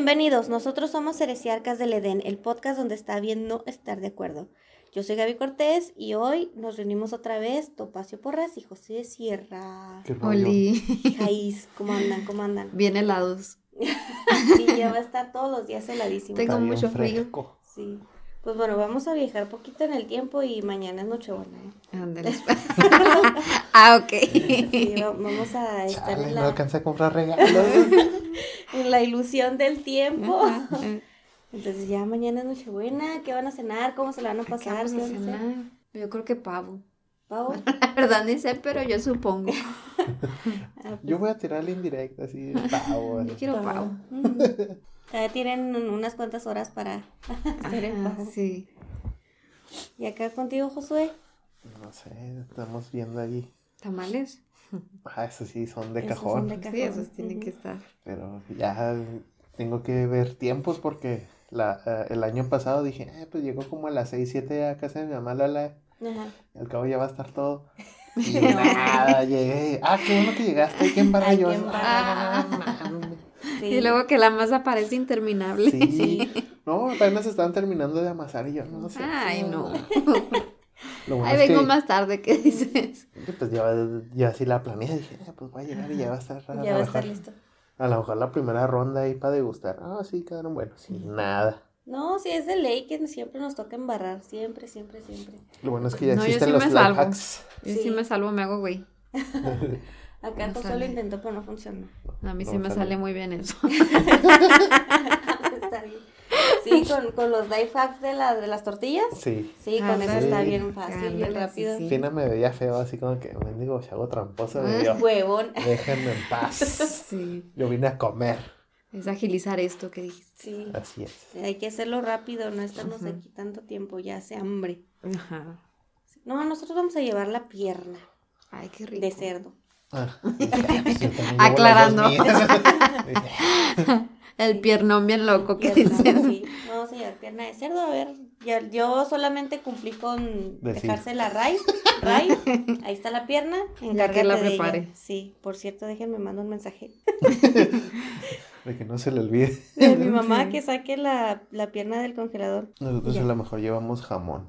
Bienvenidos, nosotros somos Heresiarcas del Edén, el podcast donde está bien no estar de acuerdo. Yo soy Gaby Cortés y hoy nos reunimos otra vez Topacio Porras y José Sierra. Qué. Oli. Jaiz, ¿cómo andan? ¿Cómo andan? Bien helados. Sí, ya va a estar todos los días heladísimo. Tengo mucho frío. Sí. Pues bueno, vamos a viajar poquito en el tiempo y mañana es Nochebuena. ¿eh? Ah, ok. Sí, va- vamos a estar Chale, en no la, alcancé a comprar regalos. en la ilusión del tiempo. Entonces ya mañana es Nochebuena, ¿qué van a cenar? ¿Cómo se la van a ¿Qué pasar? ¿Qué a cenar? Yo creo que pavo. ¿Pavo? La verdad ni sé, pero yo supongo. Ah, Yo voy a tirarle indirecta así pavo. Yo quiero pavo. Todavía tienen unas cuantas horas para hacer el pavo. sí. Y acá contigo, Josué. No sé, estamos viendo ahí. ¿Tamales? Ah, esos sí son de Esos cajón. son de cajón. Sí, esos tienen que estar. Pero ya tengo que ver tiempos porque la, eh, el año pasado dije, eh, pues llegó como a las 6, 7 a casa de mi mamá Lala. Ajá. Al cabo ya va a estar todo. Y nada, llegué. Ah, qué bueno que llegaste. Embarrar Hay yo. Ah. Sí. Y luego que la masa parece interminable. Sí. No, apenas estaban terminando de amasar y yo no sé. Ay, no. Lo bueno Ahí es vengo que- más tarde, ¿qué dices? Pues ya, ya sí la planeé, dije, "Ah, pues va a llegar y ya va a estar. a Ya lo va a estar mejor- listo. A lo mejor la primera ronda ahí para degustar. Ah, sí, quedaron buenos. Sí, nada. No, sí, es de ley que siempre nos toca embarrar. Siempre, siempre, siempre. Lo bueno es que ya No, yo existen sí los me salvo. hacks. Yo Sí. sí me salvo, me hago güey. Acá No Josué lo sale. intentó, pero no funcionó. A mí No sí me sale. sale muy bien eso. está bien. Sí, con, con los life hacks de, la, de las tortillas. Sí. Sí, con eso Ándale. está bien fácil, bien rápido. sí, sí. Fina me veía feo, así como que mendigo hago tramposo. Me Ah. dio, Huevón. déjenme en paz. Sí. Yo vine a comer. Es agilizar esto que dijiste. Sí. Así es. Hay que hacerlo rápido, no estarnos Ujú. aquí tanto tiempo, ya hace hambre. Ajá. No, nosotros vamos a llevar la pierna Ay, qué rico. de cerdo. Ah, yo Aclarando. El piernón bien loco que dicen. sí. Vamos a llevar pierna de cerdo, a ver. ya- yo solamente cumplí con Decir. dejársela a Ray. Ray, ahí está la pierna. Encárgate la de ella. prepare. Sí, por cierto, déjenme mando un mensaje De que no se le olvide. de mi mamá que saque la, la pierna del congelador. Nosotros Ya. a lo mejor llevamos jamón.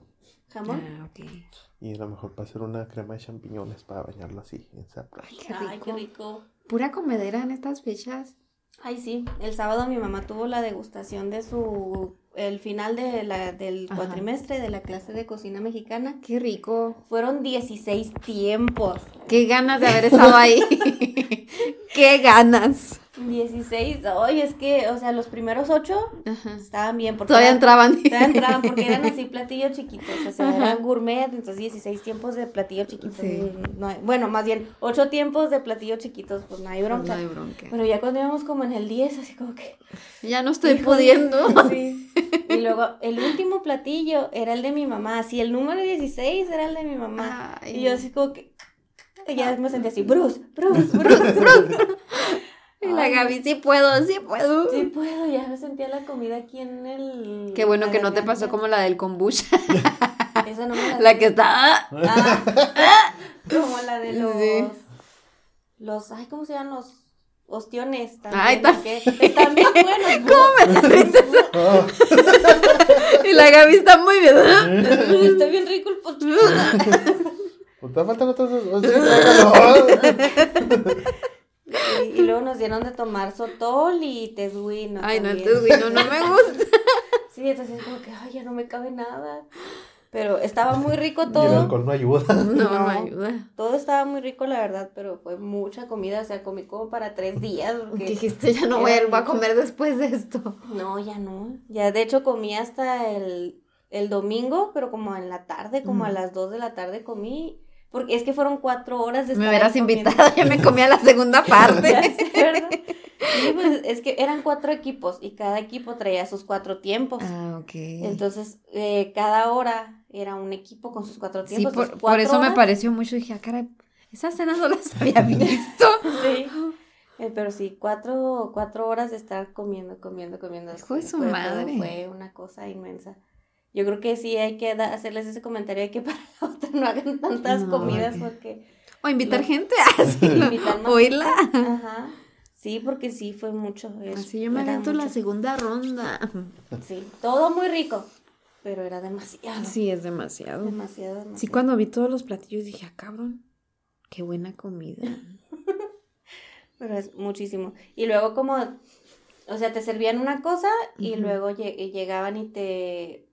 Jamón. Ah, ok. Y a lo mejor para hacer una crema de champiñones para bañarlo así en zapra. Ay, qué Ay, rico. qué rico. Pura comedera en estas fechas. Ay, sí. El sábado mi mamá tuvo la degustación de su. El final de la, del Ajá. cuatrimestre de la clase de cocina mexicana. Qué rico. Fueron 16 tiempos. Qué ganas de haber estado ahí. Qué ganas. 16. Ay, es que, o sea, los primeros ocho Ajá. estaban bien. Porque Todavía eran- entraban. todavía entraban porque eran así platillos chiquitos. O sea, Ajá. eran gourmet. Entonces, 16 tiempos de platillos chiquitos. Sí. no hay- bueno, más bien, 8 tiempos de platillos chiquitos. Pues no hay Pues bronca. no hay bronca. Pero ya cuando íbamos como en el 10, así como que. Ya no estoy pudiendo. sí. Y luego el último platillo era el de mi mamá. Así el número 16 era el de mi mamá. Ay, y yo así como que. y ya me sentí así, Bruce, Bruce, Bruce, Bruce. Y la Gaby, sí puedo, sí puedo. Sí puedo, ya me sentía la comida aquí en el. Qué bueno que no te pasó como la del kombucha. Esa no me la La que está. Ah, como la de los. Sí. Los. Ay, ¿cómo se llaman los ostiones? También, Ay, que están bien buenos. ¿Cómo me eso? Ah, Y la Gaby está muy bien. Está bien rico el postre. pues te faltan otros dos. Oh, sí, tráigalo. Y, y luego nos dieron de tomar sotol y tezuino. Ay, no, también. entonces, güey, no, no me gusta. Sí, entonces como que, ay, ya no me cabe nada. Pero estaba muy rico Y el todo. alcohol no ayuda. No, no No. me ayuda. Todo estaba muy rico, la verdad, pero fue mucha comida. O sea, comí como para tres días. porque- Dijiste, ya no vuelvo a comer después de esto. No, ya no. Ya de hecho comí hasta el, el domingo, pero como en la tarde, como a Mm. las dos de la tarde comí. Porque es que fueron cuatro horas de Me estar hubieras ahí comiendo. invitado, ya me comía la segunda parte. Sí, pues es que eran cuatro equipos y cada equipo traía sus cuatro tiempos. Ah, ok. Entonces, eh, cada hora era un equipo con sus cuatro Sí, tiempos. por, sus por eso me pareció mucho. Dije, ah, caray, esas cenas no las había visto. Sí. Eh, pero sí, cuatro, cuatro horas de estar comiendo, comiendo, comiendo. Hijo de Sí, su madre. Fue una cosa inmensa. Yo creo que sí hay que hacerles ese comentario de que para la otra no hagan tantas No, comidas porque O invitar Lo- gente invitar más Oírla. gente. Ajá. Sí, porque sí fue mucho. Así yo me avento la segunda ronda. Sí, todo muy rico, pero era demasiado. Sí, es demasiado. Demasiado, demasiado. Sí, cuando vi todos los platillos dije, ah, cabrón, qué buena comida. Pero es muchísimo. Y luego como, o sea, te servían una cosa y luego llegaban y te,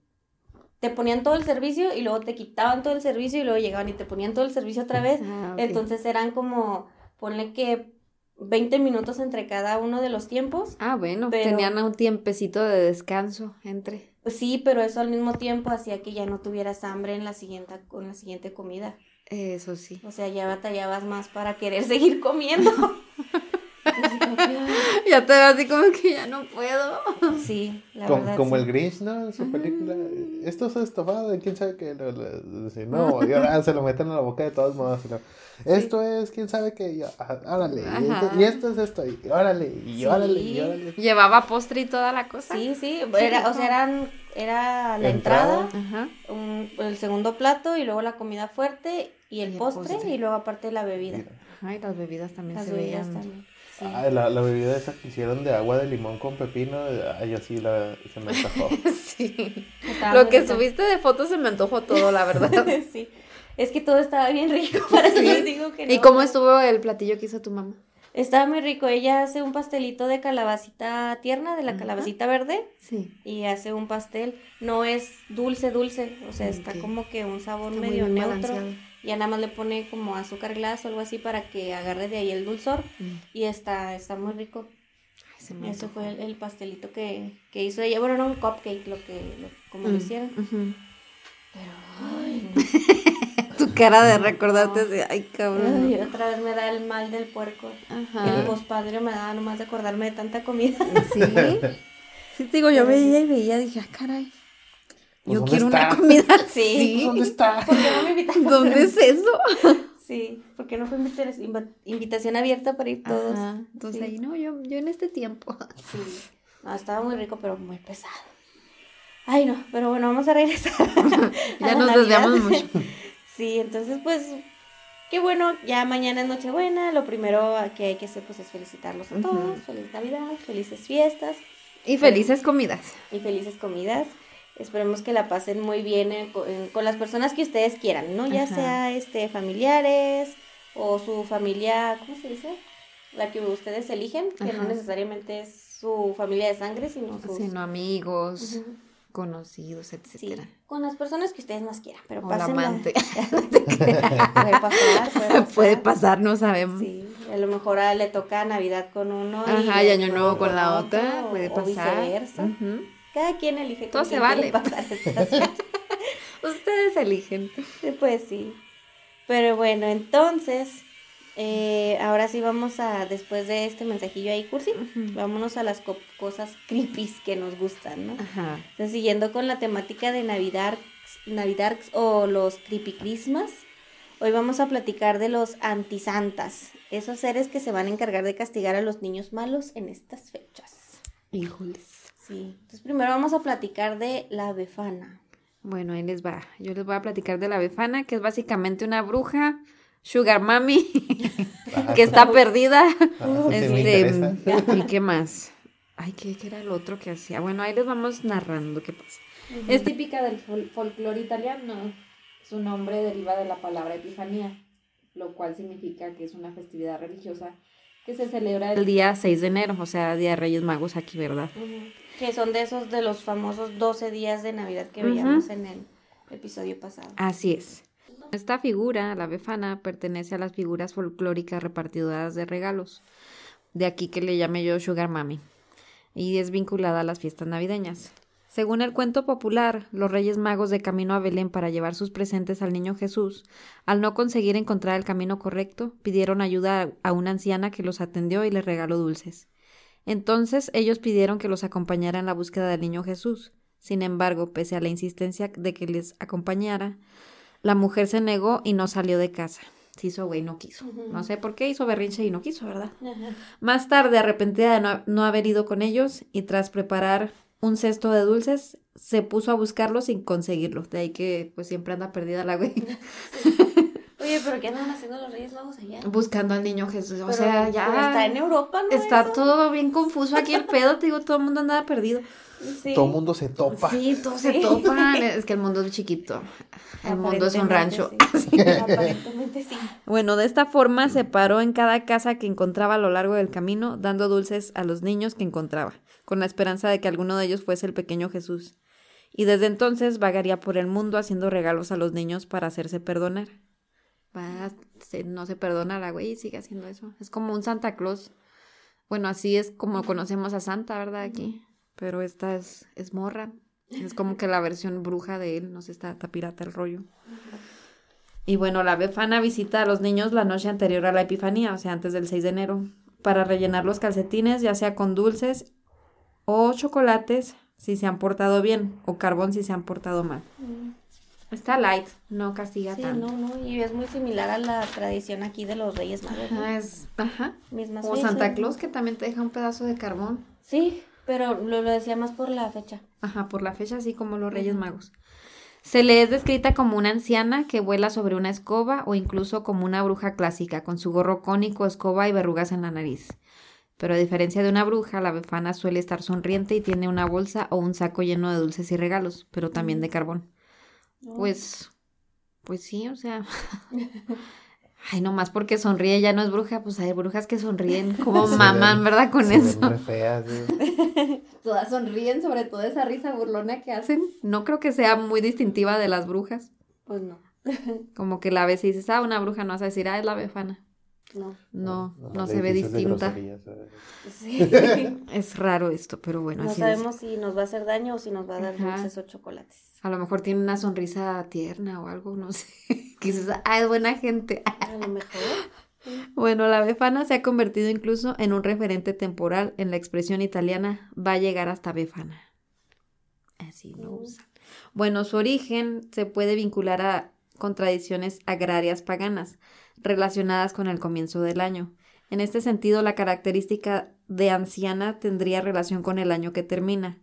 te ponían todo el servicio y luego te quitaban todo el servicio y luego llegaban y te ponían todo el servicio otra vez. Ah. Entonces eran como, ponle que 20 minutos entre cada uno de los tiempos. Ah, bueno, pero- tenían un tiempecito de descanso entre. Sí, pero eso al mismo tiempo hacía que ya no tuvieras hambre en la siguiente, con la siguiente comida. Eso sí. O sea, ya batallabas más para querer seguir comiendo. Así como que, ay, Ya te veo así como que ya no puedo. Sí, la Como, verdad. como sí. el Grinch, ¿no? En su película. Esto es estofado de quién sabe qué. Lo- lo- dice, no, y ahora se lo meten a la boca de todos modos. y lo, Esto es quién sabe qué. Y ah, órale. Y esto, y esto es esto. Y órale. Y Sí. órale. Y órale. Llevaba postre y toda la cosa. Sí, sí, era, o sea, eran, era la Entrada. un- el segundo plato y luego la comida fuerte y el Y el postre, postre. y luego aparte la bebida. Ay, las bebidas también Las se bebidas veían. también. Sí. Ah, la, la bebida esa que hicieron de agua de limón con pepino. Ay, así la, se me antojó. Sí. Estaba Lo que subiste de fotos se me antojó todo, la verdad. sí. Es que todo estaba bien rico, para eso les digo que no. ¿Y cómo estuvo el platillo que hizo tu mamá? Estaba muy rico. Ella hace un pastelito de calabacita tierna, de la Ajá. calabacita verde, Sí. y hace un pastel. No es dulce, dulce. O sea, está Ok. como que un sabor Está muy medio neutro. balanceado. Ya nada más le pone como azúcar glass o algo así para que agarre de ahí el dulzor. Mm. Y está, está muy rico. Ay, se me Ese antojó. fue el, el pastelito que, que hizo ella. Bueno, no un cupcake, lo que, lo- como lo Mm, hicieron. ujú. Pero, ay, no. Tu cara de recordarte de, ay, cabrón. Ay, otra vez me da el mal del puerco. El Ajá. pospadre me da nomás de acordarme de tanta comida. Sí. Sí, te digo, yo veía y veía, dije, ah, caray. Pues, Yo ¿dónde quiero una comida Sí. ¿Dónde está? ¿Por qué no me invitaron? ¿Dónde es eso? Sí, porque no fue invitación abierta para ir todos. Ajá. Entonces Sí. ahí, no, yo, yo en este tiempo. Sí. No, estaba muy rico, pero muy pesado. Ay, no, pero bueno, vamos a regresar. Ya nos desviamos mucho. Sí, entonces pues, qué bueno, ya mañana es Nochebuena, lo primero que hay que hacer pues es felicitarlos a todos, feliz Navidad, felices fiestas Y felices comidas. y felices comidas. Esperemos que la pasen muy bien en- con, en- con las personas que ustedes quieran, ¿no? Ya Ajá. sea este familiares o su familia, ¿cómo se dice? La que ustedes eligen, que no necesariamente es su familia de sangre, sino sus... Sino amigos, conocidos, Sí, etcétera. con las personas que ustedes más quieran, pero O la amante. puede pasar, puede pasar. Puede pasar, no sabemos. Sí, a lo mejor a- le toca Navidad con uno Ajá, y año nuevo con la otra, otro, puede o pasar. viceversa. Ujú. Cada quien elige Todo se vale. pasar estas. Ustedes eligen. Sí, Pues sí. Pero bueno, entonces, eh, ahora sí vamos a, después de este mensajillo ahí, Cursi, vámonos a las co- cosas creepy que nos gustan, ¿no? Ajá. Entonces, siguiendo con la temática de Navidad, Navidad o los creepy Christmas, hoy vamos a platicar de los antisantas, esos seres que se van a encargar de castigar a los niños malos en estas fechas. Híjoles. Sí, entonces primero vamos a platicar de la befana. Bueno, ahí les va. Yo les voy a platicar de la befana, que es básicamente una bruja, sugar mami, que está perdida. Este. ¿y qué más? Ay, ¿qué, qué era el otro que hacía? Bueno, ahí les vamos narrando qué pasa. Es típica del fol- folclore italiano. Su nombre deriva de la palabra epifanía, lo cual significa que es una festividad religiosa que se celebra El el día 6 de enero, o sea, Día de Reyes Magos aquí, ¿verdad? Ujú. Que son de esos de los famosos 12 días de Navidad que veíamos en el episodio pasado. Así es. Esta figura, la befana, pertenece a las figuras folclóricas repartidoras de regalos. De aquí que le llame yo Sugar Mami. Y es vinculada a las fiestas navideñas. Según el cuento popular, los Reyes Magos de camino a Belén para llevar sus presentes al niño Jesús, al no conseguir encontrar el camino correcto, pidieron ayuda a una anciana que los atendió y les regaló dulces. Entonces ellos pidieron que los acompañara en la búsqueda del niño Jesús. Sin embargo, pese a la insistencia de que les acompañara, la mujer se negó y no salió de casa. Se hizo güey, no quiso. No sé por qué hizo berrinche y no quiso, ¿verdad? Más tarde, arrepentida de no, no haber ido con ellos y tras preparar un cesto de dulces, se puso a buscarlos sin conseguirlo. De ahí que pues siempre anda perdida la güey. Oye, Oye, pero ¿qué andan haciendo los Reyes Magos allá? Buscando al niño Jesús. O sea, ya. está en Europa, ¿no? Está Eso. todo bien confuso aquí el pedo, te digo, todo el mundo andaba perdido. Sí. Todo el mundo se topa. Sí, todos se topan. Es que el mundo es chiquito. El mundo es un rancho. Sí. Aparentemente sí. Bueno, de esta forma se paró en cada casa que encontraba a lo largo del camino, dando dulces a los niños que encontraba, con la esperanza de que alguno de ellos fuese el pequeño Jesús. Y desde entonces vagaría por el mundo haciendo regalos a los niños para hacerse perdonar. Va, se- no se perdona la güey y sigue haciendo eso. Es como un Santa Claus. Bueno, así es como conocemos a Santa, ¿verdad? Aquí. Pero esta es, es morra. Es como que la versión bruja de él, no sé, está, está pirata el rollo. Y bueno, la befana visita a los niños la noche anterior a la Epifanía, o sea, antes del 6 de enero, para rellenar los calcetines, ya sea con dulces o chocolates si se han portado bien, o carbón si se han portado mal. Está light, no castiga Sí, tanto. no, no, y es muy similar a la tradición aquí de los Reyes Magos. ¿no? Ajá, es, ajá. Mismas O fechas, Santa. Claus que también te deja un pedazo de carbón. Sí, pero lo, lo decía más por la fecha. Ajá, por la fecha, así como los Reyes Magos. Se le es descrita como una anciana que vuela sobre una escoba o incluso como una bruja clásica, con su gorro cónico, escoba y verrugas en la nariz. Pero a diferencia de una bruja, la befana suele estar sonriente y tiene una bolsa o un saco lleno de dulces y regalos, pero también de carbón. Pues, pues sí, o sea. Ay, nomás porque sonríe ya no es bruja, pues hay brujas que sonríen como Se maman, ven- ¿verdad? Con se ven eso. re feas. Todas sonríen, sobre todo esa risa burlona que hacen. No creo que sea muy distintiva de las brujas. Pues no, Como que la ves y dices, ah, una bruja no vas a decir, ah, es la befana. no. No, no, Nomás se ve distinta. Sí. Es raro esto, pero bueno, no así sabemos si nos va a hacer daño o si nos va a dar Ajá. dulces o chocolates. A lo mejor tiene una sonrisa tierna o algo, no sé. Quizás, ah, es buena gente. A lo mejor. Bueno, la befana se ha convertido incluso en un referente temporal en la expresión italiana va a llegar hasta befana. Así lo Mm. usan. Bueno, su origen se puede vincular a con tradiciones agrarias paganas relacionadas con el comienzo del año. En este sentido, la característica de anciana tendría relación con el año que termina,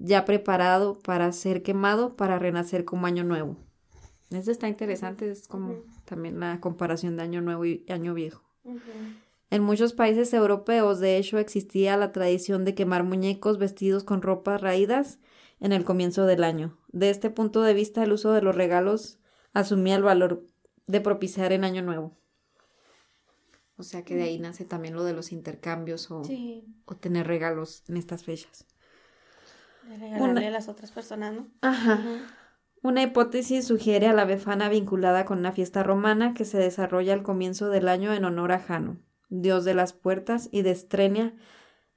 ya preparado para ser quemado para renacer como año nuevo. Eso está interesante, es como también la comparación de año nuevo y año viejo. En muchos países europeos, de hecho, existía la tradición de quemar muñecos vestidos con ropas raídas en el comienzo del año. De este punto de vista, el uso de los regalos asumía el valor de propiciar en Año Nuevo. O sea que de ahí nace también lo de los intercambios o, Sí, o tener regalos en estas fechas. De regalarle Una- a las otras personas, ¿no? Ajá. Una hipótesis sugiere a la befana vinculada con una fiesta romana que se desarrolla al comienzo del año en honor a Jano, dios de las puertas y de estrenia,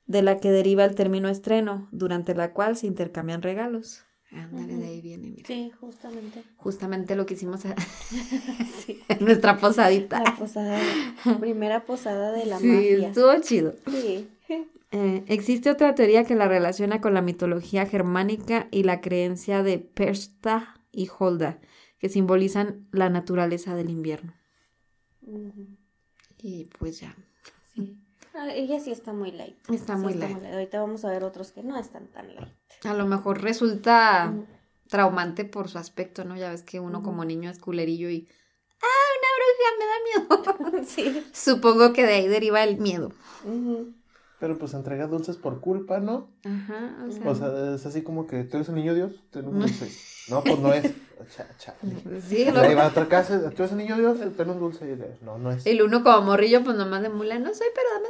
de la que deriva el término estreno, durante la cual se intercambian regalos. Ándale, de ahí viene, mira. Sí, justamente. Justamente lo que hicimos a- Sí. en nuestra posadita. La posada, primera posada de la sí, mafia. estuvo chido. Sí. Eh, existe otra teoría que la relaciona con la mitología germánica y la creencia de Persta y Holda, que simbolizan la naturaleza del invierno. Y pues ya. Sí. Ah, ella sí está muy light. Está Sí muy light. Ahorita vamos a ver otros que no están tan light. A lo mejor resulta traumante por su aspecto, ¿no? Ya ves que uno como niño es culerillo y. ¡Ah, una bruja! Me da miedo. Sí. Supongo que de ahí deriva el miedo. Pero pues entrega dulces por culpa, ¿no? Ajá, o sea. O sea, es así como que tú eres el niño Dios, ten un dulce. No, pues no es. Cha, chale. sí, Y lo- va a otra casa, tú eres el niño Dios, ten un dulce. Y no, no es. el uno como morrillo, pues nomás de mula, no soy, pero dame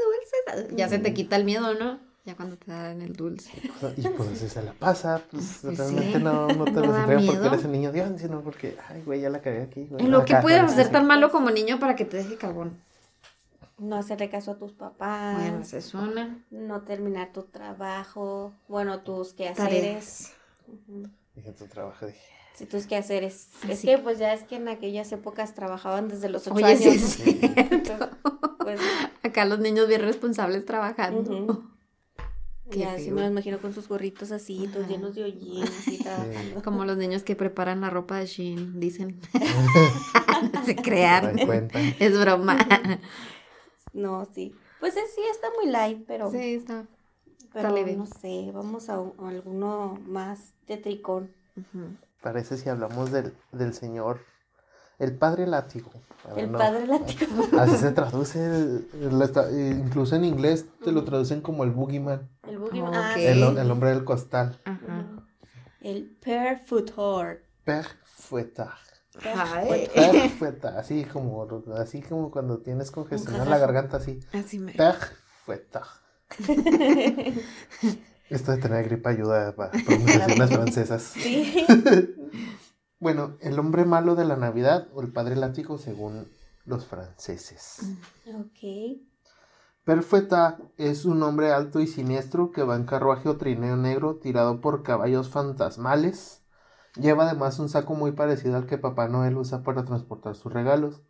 dulces. Ya se te quita el miedo, ¿no? Ya cuando te dan el dulce. Y pues si se la pasa, pues, Pues realmente sí. no, no te No lo da entregan porque eres el niño Dios, sino porque, ay, güey, ya la cagué aquí. güey. Lo que puedes hacer tan malo como niño para que te deje carbón. No hacerle caso a tus papás. Bueno, esa es una. No terminar tu trabajo. Bueno, tus quehaceres. Dije tu trabajo, dije. Sí, tus quehaceres. Es Así. que pues ya es que en aquellas épocas trabajaban desde los ocho Oye, años. sí ¿no? es. Pues, Acá los niños bien responsables trabajando. Ujú. Qué ya sí me lo imagino con sus gorritos así, todos llenos de y trabajando. Como los niños que preparan la ropa de Shein, dicen. Se Se crean. Es broma. No, sí. Pues es- sí, está muy light, pero, Sí, está. pero leve. no sé, vamos a, un- a alguno más tetricón. Ujú. Parece si hablamos del, del señor, El padre látigo. Ver, El no. padre látigo. Así se traduce. eh, incluso en inglés te lo traducen como el boogeyman. El boogeyman. Ok. Ah, El, hombre del costal. Ajá. El perfutor. Perfecta. Perfecta. Así como, así como cuando tienes congestionada la garganta, así. Así me. Perfecta. Esto de tener gripa ayuda para pronunciaciones francesas. Sí. Bueno, el hombre malo de la Navidad o el padre látigo según los franceses. ok. Perfecta es un hombre alto y siniestro que va en carruaje o trineo negro tirado por caballos fantasmales. Lleva además un saco muy parecido al que Papá Noel usa para transportar sus regalos.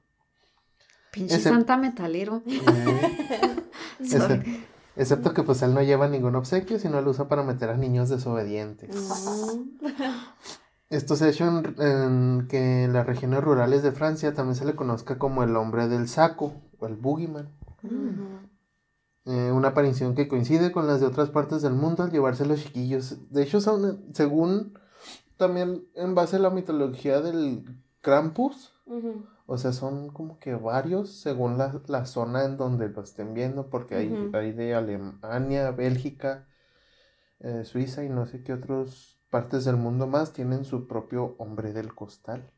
Pinche santa metalero. Eh, excep- excepto que pues él no lleva ningún obsequio, sino lo usa para meter a niños desobedientes. Esto se ha hecho en, en que en las regiones rurales de Francia también se le conozca como el hombre del saco o el boogeyman. Eh, una aparición que coincide con las de otras partes del mundo al llevarse los chiquillos. De hecho, son, según también en base a la mitología del Krampus, o sea, son como que varios según la, la zona en donde lo estén viendo, porque hay, hay de Alemania, Bélgica, eh, Suiza y no sé qué otras partes del mundo más tienen su propio hombre del costal,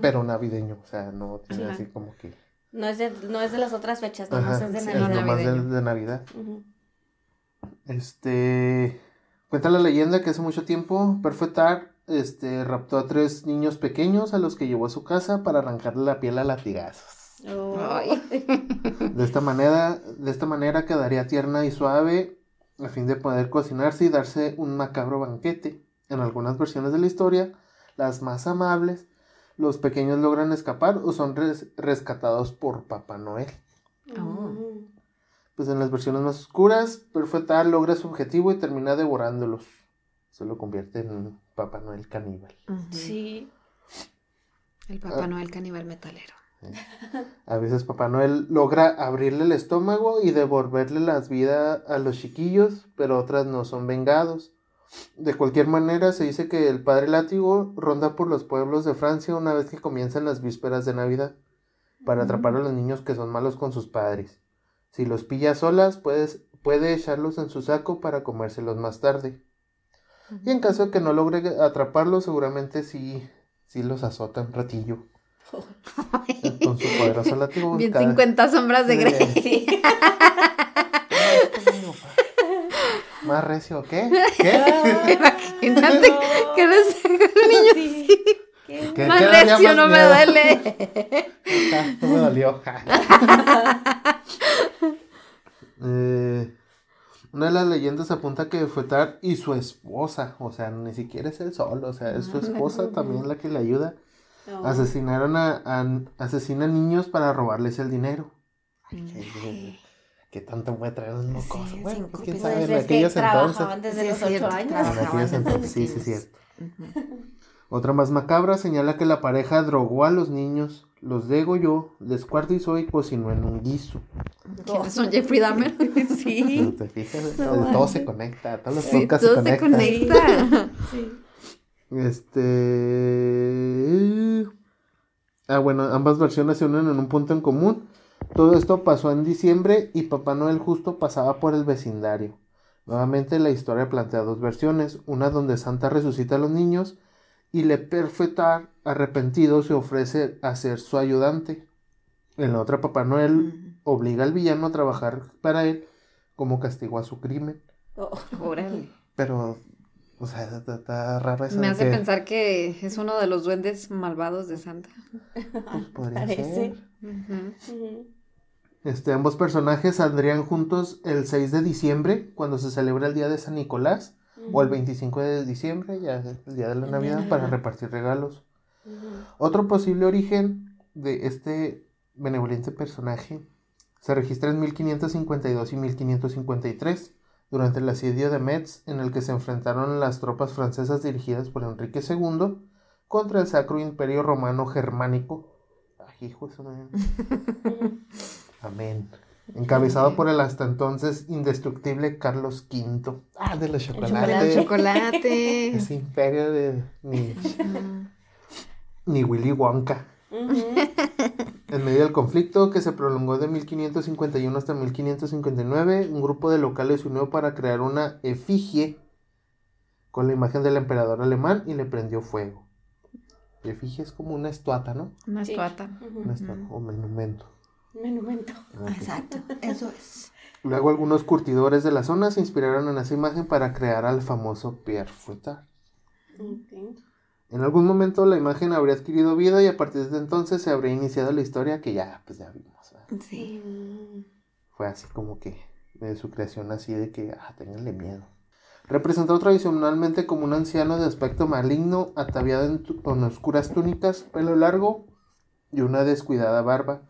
pero navideño, o sea, no tiene así como que... No es, de, no es de las otras fechas, nomás Ajá, es de sí, es Navidad. nomás de, Navidad. Este. Cuenta la leyenda que hace mucho tiempo Perfectar este, raptó a tres niños pequeños a los que llevó a su casa para arrancarle la piel a latigazos. Oh. De esta manera, de esta manera quedaría tierna y suave a fin de poder cocinarse y darse un macabro banquete. En algunas versiones de la historia, las más amables, los pequeños logran escapar o son res- rescatados por Papá Noel. Ujú. Pues en las versiones más oscuras, Perfectar logra su objetivo y termina devorándolos. Se lo convierte en Papá Noel caníbal. Sí. El Papá Noel caníbal metalero. A veces Papá Noel logra abrirle el estómago y devolverle las vidas a los chiquillos, pero otras no son vengados. De cualquier manera, se dice que el padre látigo ronda por los pueblos de Francia una vez que comienzan las vísperas de Navidad, para atrapar a los niños que son malos con sus padres. Si los pilla solas, puedes, puede echarlos en su saco para comérselos más tarde. Y en caso de que no logre atraparlos, seguramente sí, sí los azota un ratillo. Con su poderoso látigo. Bien cada- 50 sombras de Grey. Sí. ¿Más recio qué? ¿Qué? Imagínate que les saca el niño Sí. ¿Qué? ¿Qué- más qué recio, más no me miedo? duele. Ja, no me dolió. Eh, una de las leyendas apunta que Fuetar y su esposa, o sea, ni siquiera es él solo, o sea, es su esposa también la que le ayuda. No. Asesinaron a, a- asesinan niños para robarles el dinero. Ay, qué, qué tanto puede traer un mocoso. Sí, bueno, pues quién sabe, en es que aquellos entonces. trabajaban desde Sí, los es ocho cierto, años. En aquellos entonces, sí, sí, pequeños. cierto. Otra más macabra señala que la pareja drogó a los niños, los degolló, descuartizó y cocinó en un guiso. ¿Quiénes son Jeffrey Dahmer? Sí. te fijas, No todo se conecta, todos los Sí, todo se se conectan. conecta. Sí. Este. Ah, bueno, ambas versiones se unen en un punto en común. Todo esto pasó en diciembre y Papá Noel justo pasaba por el vecindario. Nuevamente la historia plantea dos versiones, una donde Santa resucita a los niños y Le Perfectar, arrepentido, se ofrece a ser su ayudante. En la otra, Papá Noel obliga al villano a trabajar para él como castigo a su crimen. Oh. Órale. Pero, o sea, está, está raro eso. Me hace que, pensar que es uno de los duendes malvados de Santa. pues, podría Parece. ser. Este, ambos personajes saldrían juntos el 6 de diciembre, cuando se celebra el día de San Nicolás, o el 25 de diciembre, ya es el día de la Navidad, Navidad. para repartir regalos. Otro posible origen de este benevolente personaje se registra en 1552 y 1553, durante el asedio de Metz, en el que se enfrentaron las tropas francesas dirigidas por Enrique II contra el Sacro Imperio Romano Germánico. Ay, hijo su madre. Amén. Encabezado por el hasta entonces indestructible Carlos V. Ah, de los chocolates. Chocolate. Ese imperio de ni, ni Willy Wonka. En medio del conflicto, que se prolongó de 1551 hasta 1559, un grupo de locales se unió para crear una efigie con la imagen del emperador alemán y le prendió fuego. Efigie es como una estuata, ¿no? Una Sí. estuata. Una estuata o monumento. Monumento. Ok. Exacto, eso es. Luego algunos curtidores de la zona se inspiraron en esa imagen para crear al famoso Pierre Fouettard. En algún momento la imagen habría adquirido vida y a partir de entonces se habría iniciado la historia que ya, pues ya vimos. ¿verdad? Sí. Mm, Fue así como que de su creación así de que, ah, ténganle miedo. Representado tradicionalmente como un anciano de aspecto maligno, ataviado en con oscuras túnicas, pelo largo y una descuidada barba.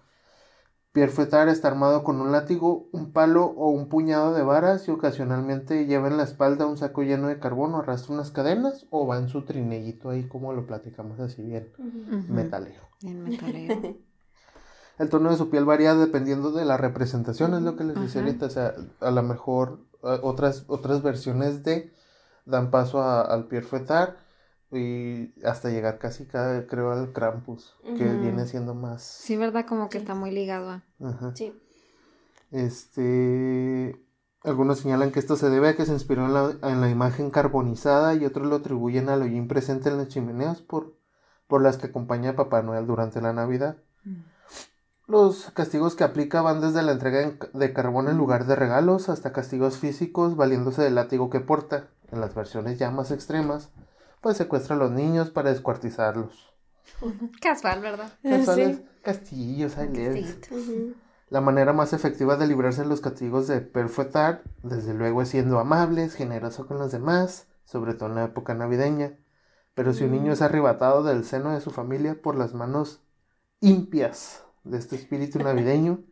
Pierre Fouettard está armado con un látigo, un palo o un puñado de varas y ocasionalmente lleva en la espalda un saco lleno de carbón o arrastra unas cadenas o va en su trinellito ahí como lo platicamos así bien. Ujú. metalero. El tono de su piel varía dependiendo de la representación, es lo que les decía ahorita. O sea, a lo mejor eh, otras, otras versiones de dan paso a- al Pierre Fouettard y hasta llegar casi, cada, creo, al Krampus, que viene siendo más. Sí, ¿verdad? Como que está muy ligado a... Ajá. Sí. Este. Algunos señalan que esto se debe a que se inspiró en la, en la imagen carbonizada y otros lo atribuyen al hollín presente en las chimeneas por, por las que acompaña a Papá Noel durante la Navidad. Los castigos que aplica van desde la entrega en- de carbón en lugar de regalos hasta castigos físicos valiéndose del látigo que porta. En las versiones ya más extremas, pues secuestra a los niños para descuartizarlos. Casual, ¿verdad? Casuales castillos, ahí leves. Ujú. La manera más efectiva de librarse de los castigos de perfuetar, desde luego, es siendo amables, generoso con los demás, sobre todo en la época navideña. Pero si un niño es arrebatado del seno de su familia por las manos impias de este espíritu navideño,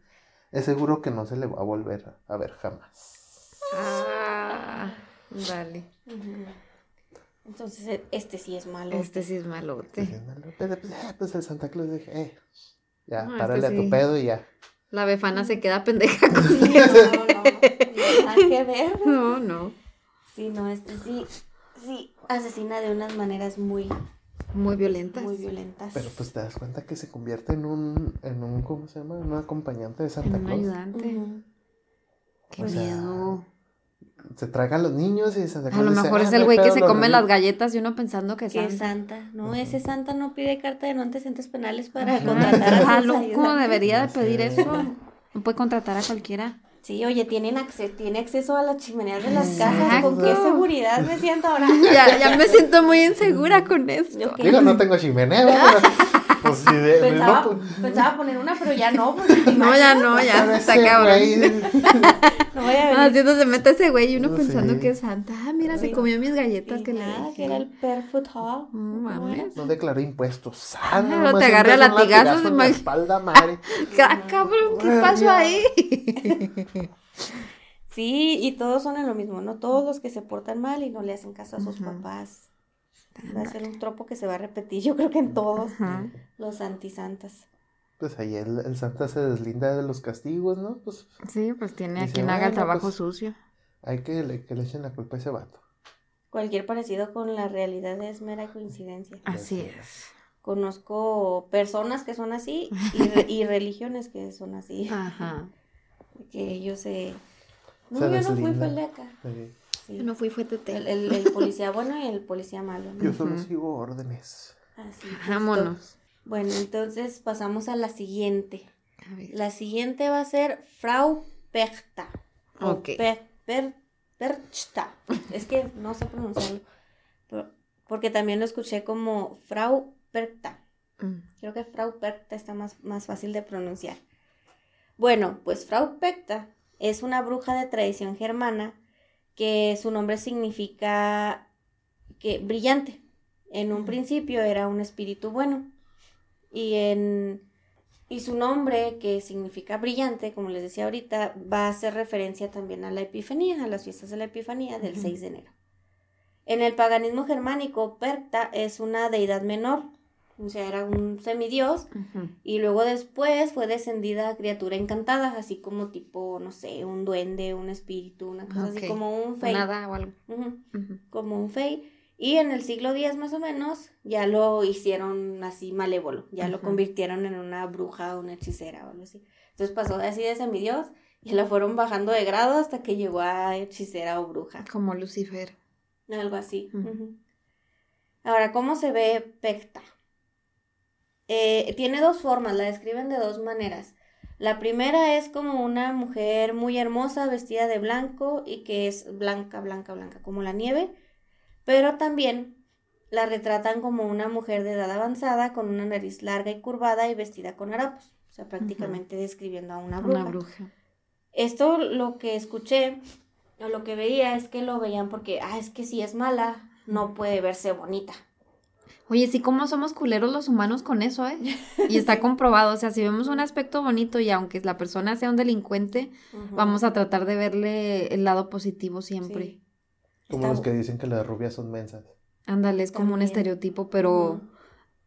es seguro que no se le va a volver a ver jamás. Ah, dale. Ujú. Entonces, este sí es malo. Este sí es malote. Pero, pues, ah, pues el Santa Claus dije, eh, ya, No, párale este a tu sí. pedo y ya. La befana se queda pendeja con Sí, no, no, no, nada que ver. No, no. Sí, no, este sí, sí, asesina de unas maneras muy, Muy violentas. muy violentas. Pero pues te das cuenta que se convierte en un, en un, ¿cómo se llama? En un acompañante de En Santa un Claus. ayudante. Ujú. Qué O sea, miedo. Se traga a los niños y Santa A Claus lo dice, mejor "Ah, es el güey que se lo come revivo". las galletas y uno pensando que es Que santa. Santa, no, ese Santa no pide carta de no antecedentes penales para contratar a Ah, loco, debería de pedir eso. No puede contratar a cualquiera. Sí, oye, tienen acceso, tiene acceso a las chimeneas de las casas. ¿Con qué seguridad me siento ahora? Ya, ya me siento muy insegura con esto. Que Digo, no tengo chimenea, pero, pues sí, de, pensaba, no, pues, pensaba poner una, pero ya no. Porque No, ya no, ya. Está cabrón. No voy a Haciendo se mete ese güey y uno No, pensando sí. que es santa. Ah, mira, se comió mis galletas que nada, que era el Barefoot Hall. No mames. No declaró impuestos. Ah, Ah, nomás te agarré a siempre es un latigazos, latigazo en la espalda, madre. Ah, cabrón, ¿qué pasó ahí? Sí, y todos son en lo mismo, ¿no? Todos los que se portan mal y no le hacen caso a sus papás. Va a ser un tropo que se va a repetir, yo creo que en todos Ajá. los antisantas. Pues ahí el, el Santa se deslinda de los castigos, ¿no? Pues Sí, pues tiene a quien haga el bueno, trabajo pues- sucio. hay que le, que le echen la culpa a ese vato. Cualquier parecido con la realidad es mera coincidencia. Así es. Conozco personas que son así y, re- y religiones que son así. Ajá. Que ellos se... No, Se yo no fui, fue el de acá. Sí. Sí. Yo no fui, fue Tete. El, el- el policía bueno y el policía malo. ¿no? Yo solo sigo órdenes. Así, justo. Vámonos. Bueno, entonces pasamos a la siguiente. A ver. La siguiente va a ser Frau Perta. o Ok. Per- Per- Perchta. Es que no sé pronunciarlo. pero- porque también lo escuché como Frau Perta. Mm. Creo que Frau Perta está más, más fácil de pronunciar. Bueno, pues Frau Perta es una bruja de tradición germana que su nombre significa que brillante. En un principio era un espíritu bueno. Y en y su nombre, que significa brillante, como les decía ahorita, va a hacer referencia también a la Epifanía, a las fiestas de la Epifanía del Ujú. 6 de enero. En el paganismo germánico, Perta es una deidad menor, o sea, era un semidios, y luego después fue descendida a criatura encantada, así como tipo, no sé, un duende, un espíritu, una cosa así como un fey. Nada o algo. Como un fey. Y en el siglo X más o menos ya lo hicieron así malévolo, ya lo convirtieron en una bruja o una hechicera o algo así. Entonces pasó así de semidios y la fueron bajando de grado hasta que llegó a hechicera o bruja. Como Lucifer. Algo así. Ahora, ¿cómo se ve Pecta? Eh, tiene dos formas, la describen de dos maneras. La primera es como una mujer muy hermosa, vestida de blanco y que es blanca, blanca, blanca, como la nieve, pero también la retratan como una mujer de edad avanzada con una nariz larga y curvada y vestida con harapos, o sea, prácticamente describiendo a una bruja. Una bruja. Esto lo que escuché o lo que veía es que lo veían porque, ah, es que si es mala, no puede verse bonita. Oye, sí, cómo somos culeros los humanos con eso, ¿eh? Y está comprobado, o sea, si vemos un aspecto bonito y aunque la persona sea un delincuente, vamos a tratar de verle el lado positivo siempre. Sí. Como Está los que dicen que las rubias son mensas. Ándale, es como un estereotipo, pero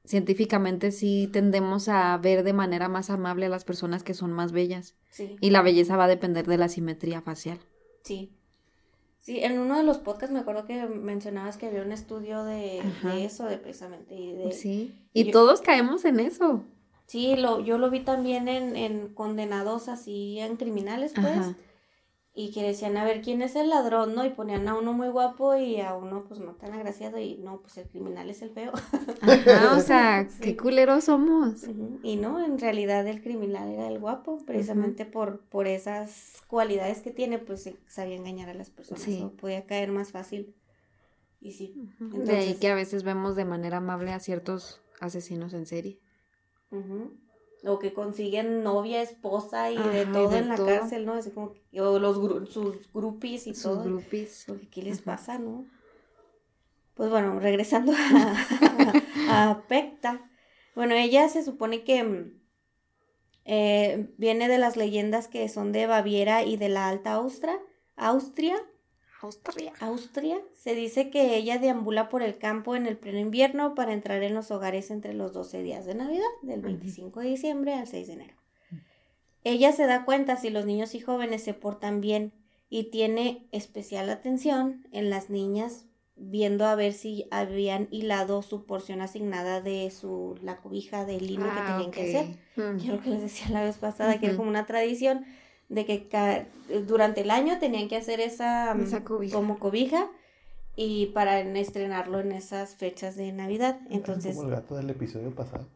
científicamente sí tendemos a ver de manera más amable a las personas que son más bellas. Sí, Y la belleza va a depender de la simetría facial. sí. Sí, en uno de los podcasts me acuerdo que mencionabas que había un estudio de, eso, de precisamente. Y de, Sí. Y yo- todos caemos en eso. Sí, lo, yo lo vi también en, en condenados así, en criminales, pues. Ajá. Y que decían, a ver, ¿quién es el ladrón? ¿No? Y ponían a uno muy guapo y a uno, pues, no tan agraciado. Y no, pues, el criminal es el feo. Ajá, o sea, Sí. qué culeros somos. Y no, en realidad el criminal era el guapo, precisamente por, por esas cualidades que tiene, pues se sabía engañar a las personas, Sí. o podía caer más fácil. Y sí. De ahí que a veces vemos de manera amable a ciertos asesinos en serie. O que consiguen novia, esposa y de Ajá, todo de en la todo. cárcel, ¿no? Así como que- o los gru- sus groupies y Sus todo. groupies. Porque ¿qué les pasa, no? Pues bueno, regresando a, a Pecta. Bueno, ella se supone que mm, eh, viene de las leyendas que son de Baviera y de la Alta Austria. Austria, Austria. Austria. Se dice que ella deambula por el campo en el pleno invierno para entrar en los hogares entre los 12 días de Navidad, del Ujú. 25 de diciembre al 6 de enero. Ella se da cuenta si los niños y jóvenes se portan bien y tiene especial atención en las niñas viendo a ver si habían hilado su porción asignada de su la cobija de lino que tenían que hacer. Mm. Que les decía la vez pasada, que era como una tradición de que ca- durante el año tenían que hacer esa, mm, Esa cobija. como cobija y para estrenarlo en esas fechas de Navidad. Entonces, Como el gato del episodio pasado.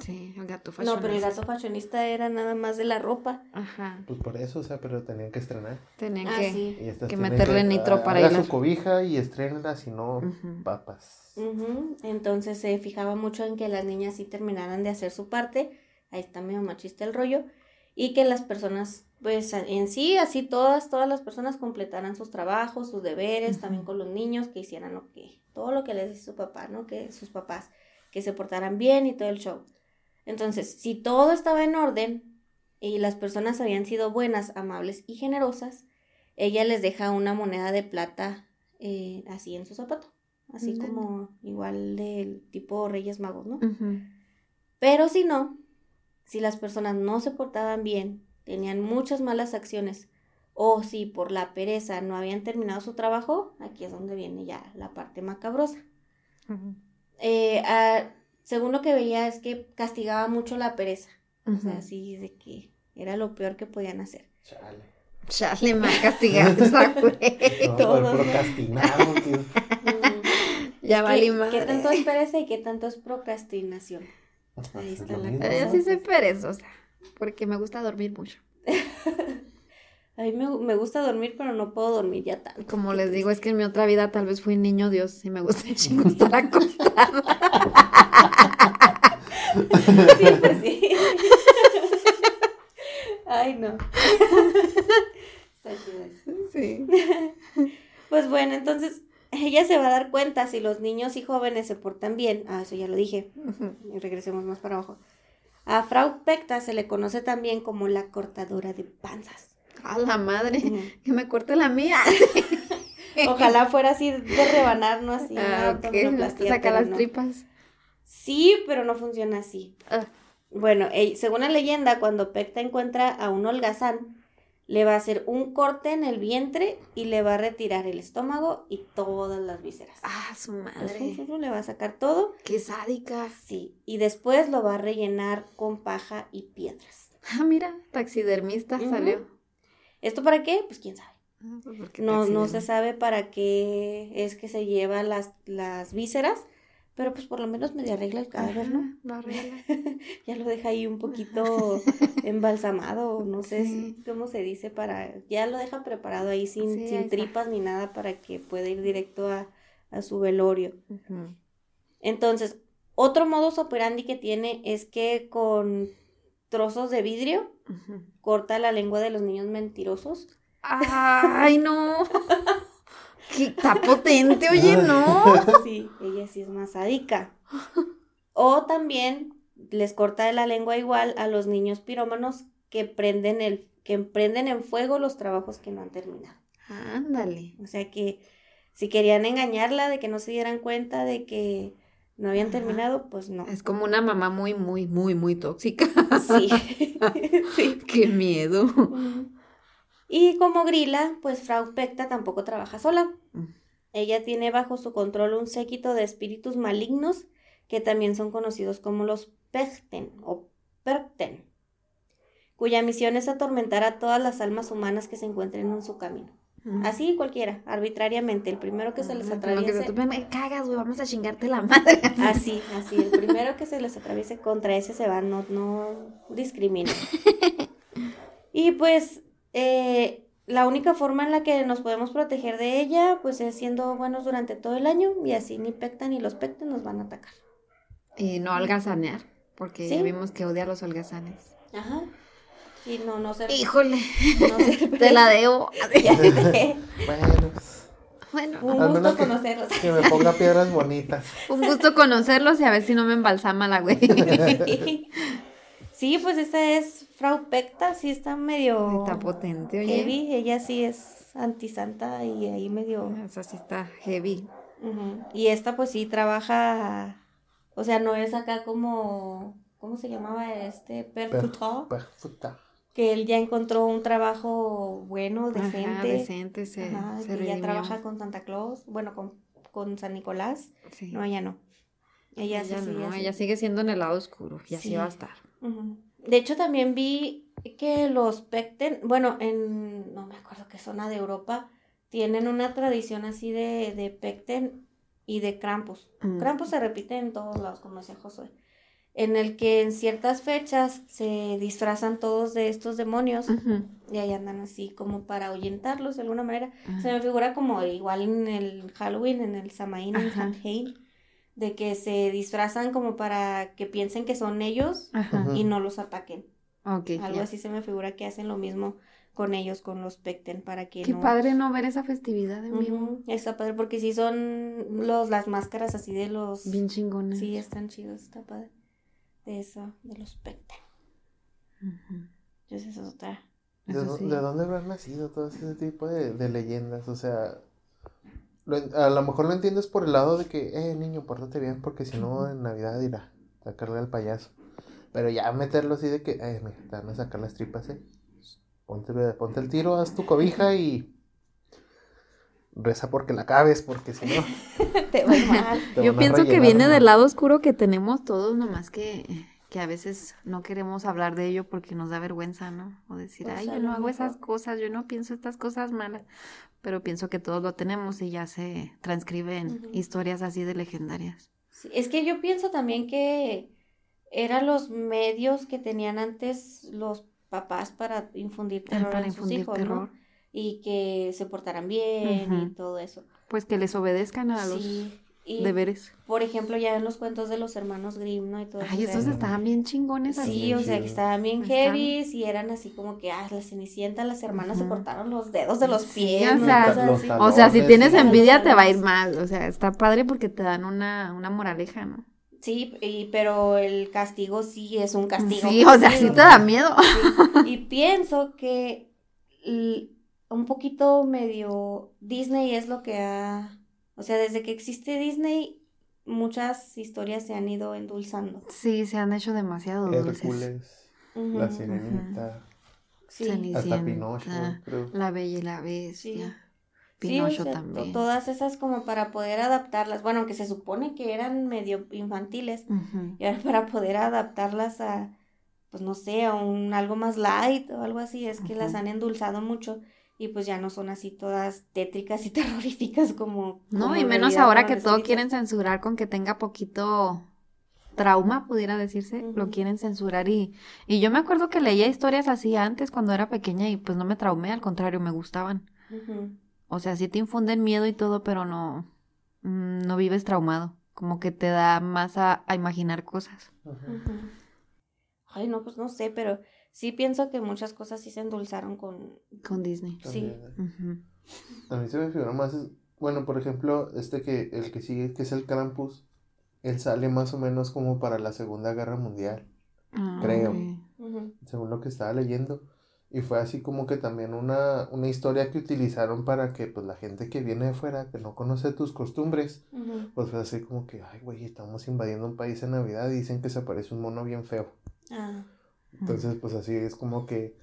Sí, el gato no, pero el fashionista. gato fashionista era nada más de la ropa. Ajá. Pues por eso, o sea, pero tenían que estrenar. Tenían Ah, que... sí. Y estas Que tienen meterle nitro para hilar. su cobija y estrenla, si no, Ujú. papas. Ujú, Entonces se fijaba mucho en que las niñas sí terminaran de hacer su parte. Ahí está medio machista el rollo. Y que las personas, pues en sí, así todas, todas las personas completaran sus trabajos, sus deberes, también con los niños, que hicieran lo que, todo lo que les dice su papá, ¿no? Que sus papás, que se portaran bien y todo el show. Entonces, si todo estaba en orden y las personas habían sido buenas, amables y generosas, ella les deja una moneda de plata eh, así en su zapato. Así como igual del tipo Reyes Magos, ¿no? Pero si no, si las personas no se portaban bien, tenían muchas malas acciones, o si por la pereza no habían terminado su trabajo, aquí es donde viene ya la parte macabrosa. Eh, ah, según lo que veía es que castigaba mucho la pereza, o sea, así de que era lo peor que podían hacer. Chale. Chale, ha castigado esa güey. Tío. Ya ¿Qué- valí ¿Qué tanto es pereza y qué tanto es procrastinación? Ahí es está la cosa. Yo sí soy perezosa. Porque me gusta dormir mucho. A mí me, me gusta dormir, pero no puedo dormir ya tanto. Como les digo, es que en mi otra vida tal vez fui niño Dios y me gusta chingo estar acostada. Sí, pues sí. Ay, no. Sí. Pues bueno, entonces ella se va a dar cuenta si los niños y jóvenes se portan bien. Ah, eso ya lo dije. Y regresemos más para abajo. A Frau Pecta se le conoce también como la cortadora de panzas. A la madre. Que me corte la mía. Ojalá fuera así de rebanar, ¿no? Así, Ah, ok. abdominoplastia, Saca las no. tripas. Sí, pero no funciona así. Ah. Bueno, según la leyenda, cuando Pecta encuentra a un holgazán, le va a hacer un corte en el vientre y le va a retirar el estómago y todas las vísceras. Ah, su Entonces, madre. le va a sacar todo. Qué sádica. Sí, y después lo va a rellenar con paja y piedras. Ah, mira, taxidermista Ujú. salió. ¿Esto para qué? Pues quién sabe. Ah, pues, ¿por qué No, no se sabe para qué es que se lleva las, las vísceras, pero pues por lo menos medio arregla el cadáver, ¿no? Lo arregla. ya lo deja ahí un poquito embalsamado, no sé Sí. cómo se dice para, ya lo deja preparado ahí sin, Sí, sin tripas ni nada para que pueda ir directo a, a su velorio. Entonces, otro modus operandi que tiene es que con trozos de vidrio corta la lengua de los niños mentirosos. Ay, no. Qué está potente, oye, no. Sí, ella sí es más sádica. O también les corta la lengua igual a los niños pirómanos que prenden el que emprenden en fuego los trabajos que no han terminado. Ándale. O sea que si querían engañarla de que no se dieran cuenta de que no habían Ajá. terminado, pues no. Es como una mamá muy, muy, muy, muy tóxica. Sí. sí. Qué miedo. Y como Grila, pues Frau Pecta tampoco trabaja sola. Mm. Ella tiene bajo su control un séquito de espíritus malignos que también son conocidos como los Pechten o Perten, cuya misión es atormentar a todas las almas humanas que se encuentren en su camino. Así cualquiera, arbitrariamente, el primero que se les Ah, atraviese. tú me, me cagas, güey, vamos a chingarte la madre. Así, así, el primero que se les atraviese contra ese se va, no, no discrimina. Y pues eh, la única forma en la que nos podemos proteger de ella, pues es siendo buenos durante todo el año y así ni Pecta ni los Pecten nos van a atacar. Y no holgazanear, porque Sí. ya vimos que odia a los holgazanes. Ajá. Sí, no, no ser... Híjole, no ser te la debo. Bueno, Bueno, Un Al gusto menos que- conocerlos. que me ponga piedras bonitas. un gusto conocerlos y a ver si no me embalsama la güey. Sí, pues esa es Frau Pecta, sí está medio Está potente, oye. heavy, ella sí es antisanta y ahí medio... Esa sí está heavy. Y esta pues sí trabaja, o sea, no es acá como, ¿cómo se llamaba este? Percutor, Perfecta. que él ya encontró un trabajo bueno, decente, Ajá, decente, se, Ajá, se que ya trabaja con Santa Claus, bueno, con, con San Nicolás, Sí. no, ella no. Ella, Ella sí, sí, no, sí. ella sigue siendo en el lado oscuro y así Sí. va a estar. Ujú. De hecho, también vi que los Pecten, bueno, en, no me acuerdo qué zona de Europa, tienen una tradición así de, de Pecten y de Krampus. Mm. Krampus se repite en todos lados, como decía Josué, en el que en ciertas fechas se disfrazan todos de estos demonios y ahí andan así como para ahuyentarlos de alguna manera. Se me figura como igual en el Halloween, en el Samaín, en. Samhain, de que se disfrazan como para que piensen que son ellos Ajá. Y no los ataquen. Algo así se me figura que hacen lo mismo con ellos, con los Pecten, para que Qué no... padre no ver esa festividad en vivo. Ujú, Está padre, porque sí son los, las máscaras así de los... Bien chingona. Sí, están chidos, está padre. De eso, de los Pecten. Ujú. Entonces esa es otra. ¿De, Eso dó- sí. de dónde habrán nacido todo ese tipo de, de leyendas? O sea, a lo mejor lo entiendes por el lado de que, eh, niño, pórtate bien, porque si no, en Navidad irá a sacarle al payaso. Pero ya meterlo así de que, eh, mira, te van a sacar las tripas, eh. Ponte, ponte el tiro, haz tu cobija y reza porque la acabes, porque si no, Te va mal. te Yo pienso que viene del lado oscuro que tenemos todos, nomás que, que a veces no queremos hablar de ello porque nos da vergüenza, ¿no? O decir, ay, yo no hago esas cosas, yo no pienso estas cosas malas. Pero pienso que todos lo tenemos y ya se transcriben historias así de legendarias. Sí, es que yo pienso también que eran los medios que tenían antes los papás para infundir terror para en sus infundir hijos, terror. ¿no? Y que se portaran bien y todo eso. Pues que les obedezcan a los. Y, deberes. por ejemplo, ya en los cuentos de los hermanos Grimm, ¿no? Y todo Ay, eso. esos de- estaban bien chingones así. Sí, o sea, que estaban bien Están- heavy y eran así como que, ah, la cenicienta, las hermanas se cortaron los dedos de los Sí, pies. o ¿no? sea, Cosas los así. talones. O sea, si tienes sí. envidia te va a ir mal. O sea, está padre porque te dan una, una moraleja, ¿no? Sí, y, pero el castigo sí es un castigo. Sí, o sea, sí te da miedo. Sí, Y pienso que un poquito medio Disney es lo que ha, o sea, desde que existe Disney, muchas historias se han ido endulzando. Sí, se han hecho demasiado dulces. Hércules, Ujú. la sirenita. Sí. Cenicienta, Hasta Pinocho, creo. La Bella y la Bestia. Sí, Pinocho o sea, también. to- Todas esas como para poder adaptarlas. Bueno, aunque se supone que eran medio infantiles. Y ahora para poder adaptarlas a, pues no sé, a un algo más light o algo así, es que las han endulzado mucho y pues ya no son así todas tétricas y terroríficas como... No, como y en menos ahora que todo quieren censurar con que tenga poquito trauma, pudiera decirse, lo quieren censurar y, y yo me acuerdo que leía historias así antes cuando era pequeña y pues no me traumé, al contrario, me gustaban. O sea, sí te infunden miedo y todo, pero no, mm, no vives traumado, como que te da más a, a imaginar cosas. Ay, no, pues no sé, pero sí pienso que muchas cosas sí se endulzaron con... Con Disney. Sí. Ujú. A mí se me figura más, bueno, por ejemplo, este que, el que sigue, que es el Krampus, él sale más o menos como para la Segunda Guerra Mundial, Ah, Creo. según lo que estaba leyendo. Y fue así como que también una, una historia que utilizaron para que pues la gente que viene de fuera, que no conoce tus costumbres, pues fue así como que, ay, güey, estamos invadiendo un país en Navidad y dicen que se aparece un mono bien feo. Ah, Entonces, pues así es como que,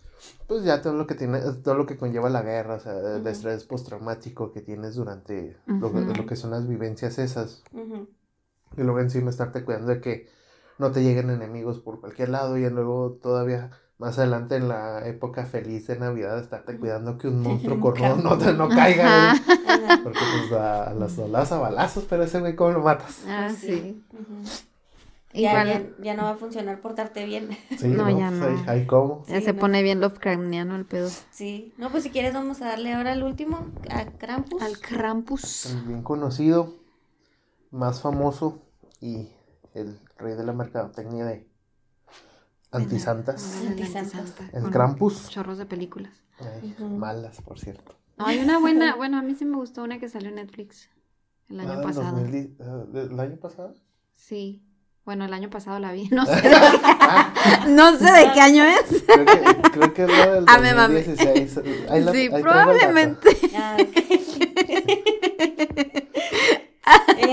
pues ya todo lo que tiene, todo lo que conlleva la guerra, o sea, el Ujú. estrés postraumático que tienes durante lo, que- Ujú. lo que son las vivencias esas. ujú. Y luego encima estarte cuidando de que no te lleguen enemigos por cualquier lado y luego todavía más adelante en la época feliz de Navidad estarte cuidando que un monstruo cornudo no, te- no caiga. Ajá. Porque pues a, a las olas a balazos, pero ese güey cómo lo matas. Ah, Pues sí. Ya, ya, ya no va a funcionar portarte bien. Sí, No, ya Pues, no. Cómo. ya Sí, se no. pone bien Lovecraftiano el pedo. Sí. No, pues si quieres vamos a darle ahora al último, a Krampus. Al Krampus. El bien conocido, más famoso y el rey de la mercadotecnia de antisantas. Antisantas. El Con Krampus. Chorros de películas. Ay. Malas, por cierto. No, hay una buena, bueno, a mí sí me gustó una que salió en Netflix el año Ah, pasado. 2010, ah, ¿del año pasado? Sí. Bueno, el año pasado la vi. No sé de qué, no sé de qué año es. Creo que, creo que es la del Ah, me mamé. 2016. Ahí la- sí, ahí probablemente. Ah, ok.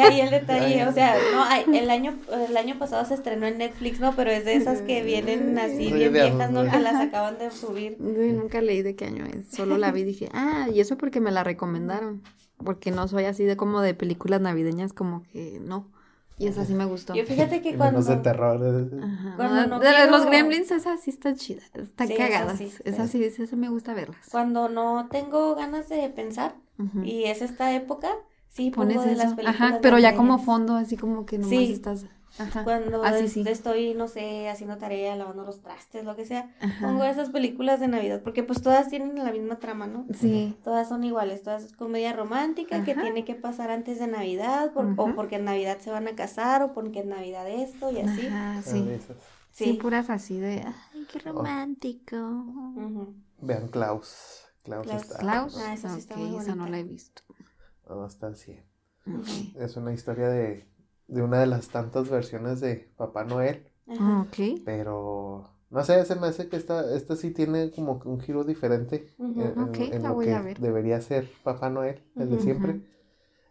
Ahí el detalle, o sea, no, el año, el año pasado se estrenó en Netflix, ¿no? Pero es de esas que vienen así Sí, bien viejas, ¿no? Que las acaban de subir. Sí, nunca leí de qué año es. Solo la vi y dije, ah, y eso porque me la recomendaron. Porque no soy así de como de películas navideñas, como que no. Y esa sí me gustó. Yo fíjate que cuando... menos de terror. eh. Ajá. Cuando No, no de quiero- los gremlins, esas sí están chidas, están Sí, esas cagadas. sí, Esas sí, esas sí me gusta verlas. Cuando no tengo ganas de pensar Ujú. y es esta época, sí Pones pongo de las películas Ajá, pero ya como fondo, así como que nomás Sí. estás. Ajá. Cuando Así es- sí. estoy, no sé, haciendo tarea, lavando los trastes, lo que sea, Ajá. pongo esas películas de Navidad, porque pues todas tienen la misma trama, ¿no? Sí. Todas son iguales, todas es comedia romántica que tiene que pasar antes de Navidad, por- o porque en Navidad se van a casar, o porque en Navidad esto y así. Ajá, Ah, sí. sí. Sí. puras así de, ay, qué romántico. Ujú. Vean Klaus. Klaus, Klaus. está. Klaus. Ah, esa sí está Ok, muy esa no la he visto. No, está al 100. Ok. Es una historia de, de una de las tantas versiones de Papá Noel. Ajá. Ah, ok. Pero no sé, se me hace que esta, esta sí tiene como que un giro diferente Ujú. en, en- Ok, en la lo voy que a ver. debería ser Papá Noel, el de siempre.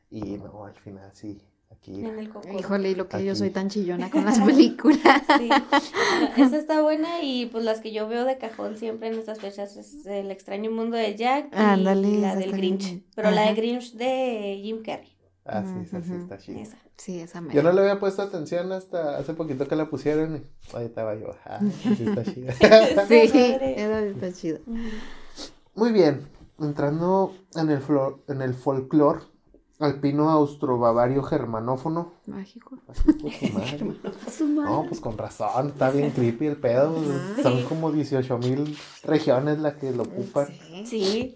Y no, al final sí, aquí. En el coco. Híjole, y lo que yo soy tan chillona con las películas. Sí. Esa está buena y pues las que yo veo de cajón siempre en estas fechas es El extraño mundo de Jack y Ándale, la del Grinch. bien. Pero la de Ajá. Grinch de Jim Carrey. Ah, sí, esa sí está chida. Esa. Sí, esa me. Yo no le había puesto atención hasta hace poquito que la pusieron y ahí estaba yo. Ah, sí está chida. Sí, sí está chida. Ujú. Muy bien, entrando en el, flor, en el folclore alpino austro-bavario germanófono. Mágico. Así, pues, su madre. Su madre. No, pues con razón, está bien creepy el pedo. Son como 18 mil regiones las que lo ocupan. Sí.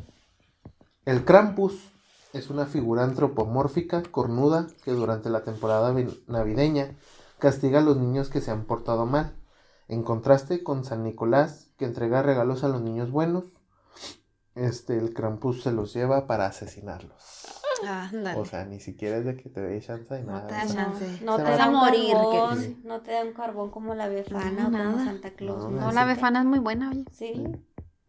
El Krampus es una figura antropomórfica, cornuda, que durante la temporada vi- navideña castiga a los niños que se han portado mal. En contraste con San Nicolás, que entrega regalos a los niños buenos, este, el Krampus se los lleva para asesinarlos. Ándale. O sea, ni siquiera es de que te dé chance de No nada. te da chance. No te da morir, carbón, que- no te da un carbón como la befana No, o como. Santa Claus. No, No, No, la befana es muy buena, oye. Sí,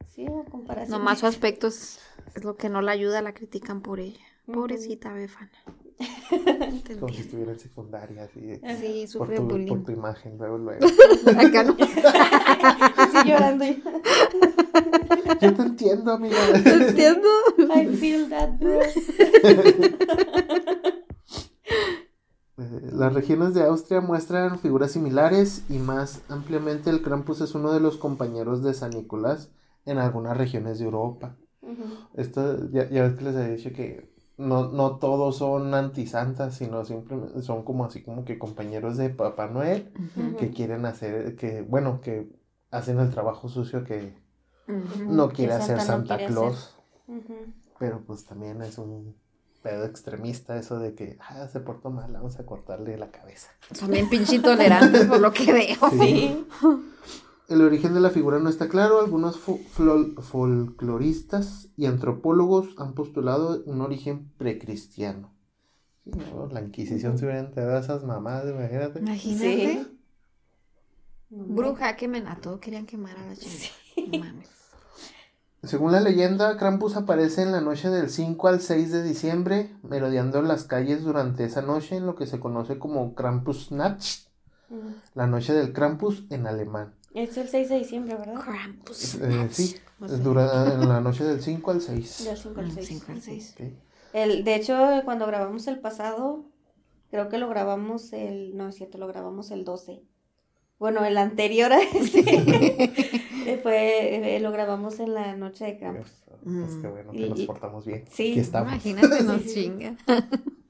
sí, a comparación. Nomás su aspecto es, es lo que no la ayuda, la critican por ella. Pobrecita Befana. Como si estuviera en secundaria, así. de- Sí, por, tu, por tu imagen, luego, luego. Acá no. Así llorando. yo. Te entiendo, amiga. Te entiendo. I feel that, bro. Eh, Las regiones de Austria muestran figuras similares y más ampliamente el Krampus es uno de los compañeros de San Nicolás en algunas regiones de Europa. Esto ya, ya ves que les había dicho que no, no todos son antisantas, sino simplemente son como así como que compañeros de Papá Noel que quieren hacer, que bueno, que hacen el trabajo sucio que no quiere hacer Santa no Santa quiere Claus. Pero pues también es un pedo extremista eso de que ah, se portó mal, vamos a cortarle la cabeza. Son bien pinche intolerantes por lo que veo. Sí. El origen de la figura no está claro. Algunos fo- folcloristas y antropólogos han postulado un origen precristiano. Sí, no, la Inquisición se hubiera enterado de esas mamadas, imagínate. Imagínate. Sí. Bruja, quemen a todo, querían quemar a la chica. No mames. Según la leyenda, Krampus aparece en la noche del 5 al 6 de diciembre, merodeando las calles durante esa noche en lo que se conoce como Krampusnacht, Ujú. la noche del Krampus en alemán. Es el 6 de diciembre, ¿verdad? Krampus. Eh, sí, ¿Cómo se es dura- en la noche del 5 al 6. Del 5 al llama? 6. Cinco al seis. Ok. El, de hecho, cuando grabamos el pasado, creo que lo grabamos el, no es cierto, lo grabamos el 12. Bueno, el anterior a ese eh, fue, eh, lo grabamos en la noche de Krampus. Pues qué bueno que Y- nos portamos bien. sí, Aquí estamos. Imagínate, nos chinga.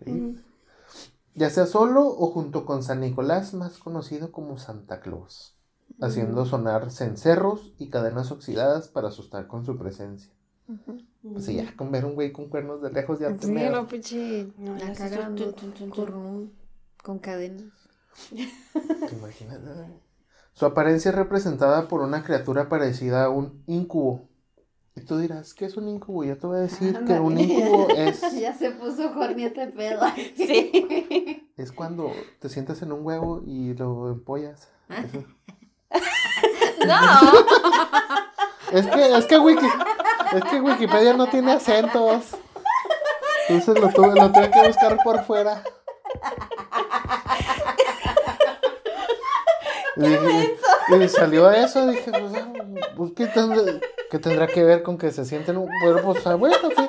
Sí. Ya sea solo o junto con San Nicolás, más conocido como Santa Claus, haciendo sonar cencerros y cadenas oxidadas para asustar con su presencia. Pues sí, ya con ver un güey con cuernos de lejos ya te Sí, me- pinche. No, ya La cornudo, Con cadenas. te imaginas. Su apariencia es representada por una criatura parecida a un incubo. Y tú dirás, ¿qué es un incubo? Yo te voy a decir que un incubo es, Ya se puso horny este pedo. Sí. es cuando te sientas en un huevo y lo empollas. Eso. No. Es que, es que, Wiki, es que Wikipedia no tiene acentos. Entonces lo tuve, lo tuve que buscar por fuera. Y, salió eso, dije, pues, ah, pues, ¿qué, tendrá, qué tendrá que ver con que se sienten un bueno, pues, ah, bueno, sí.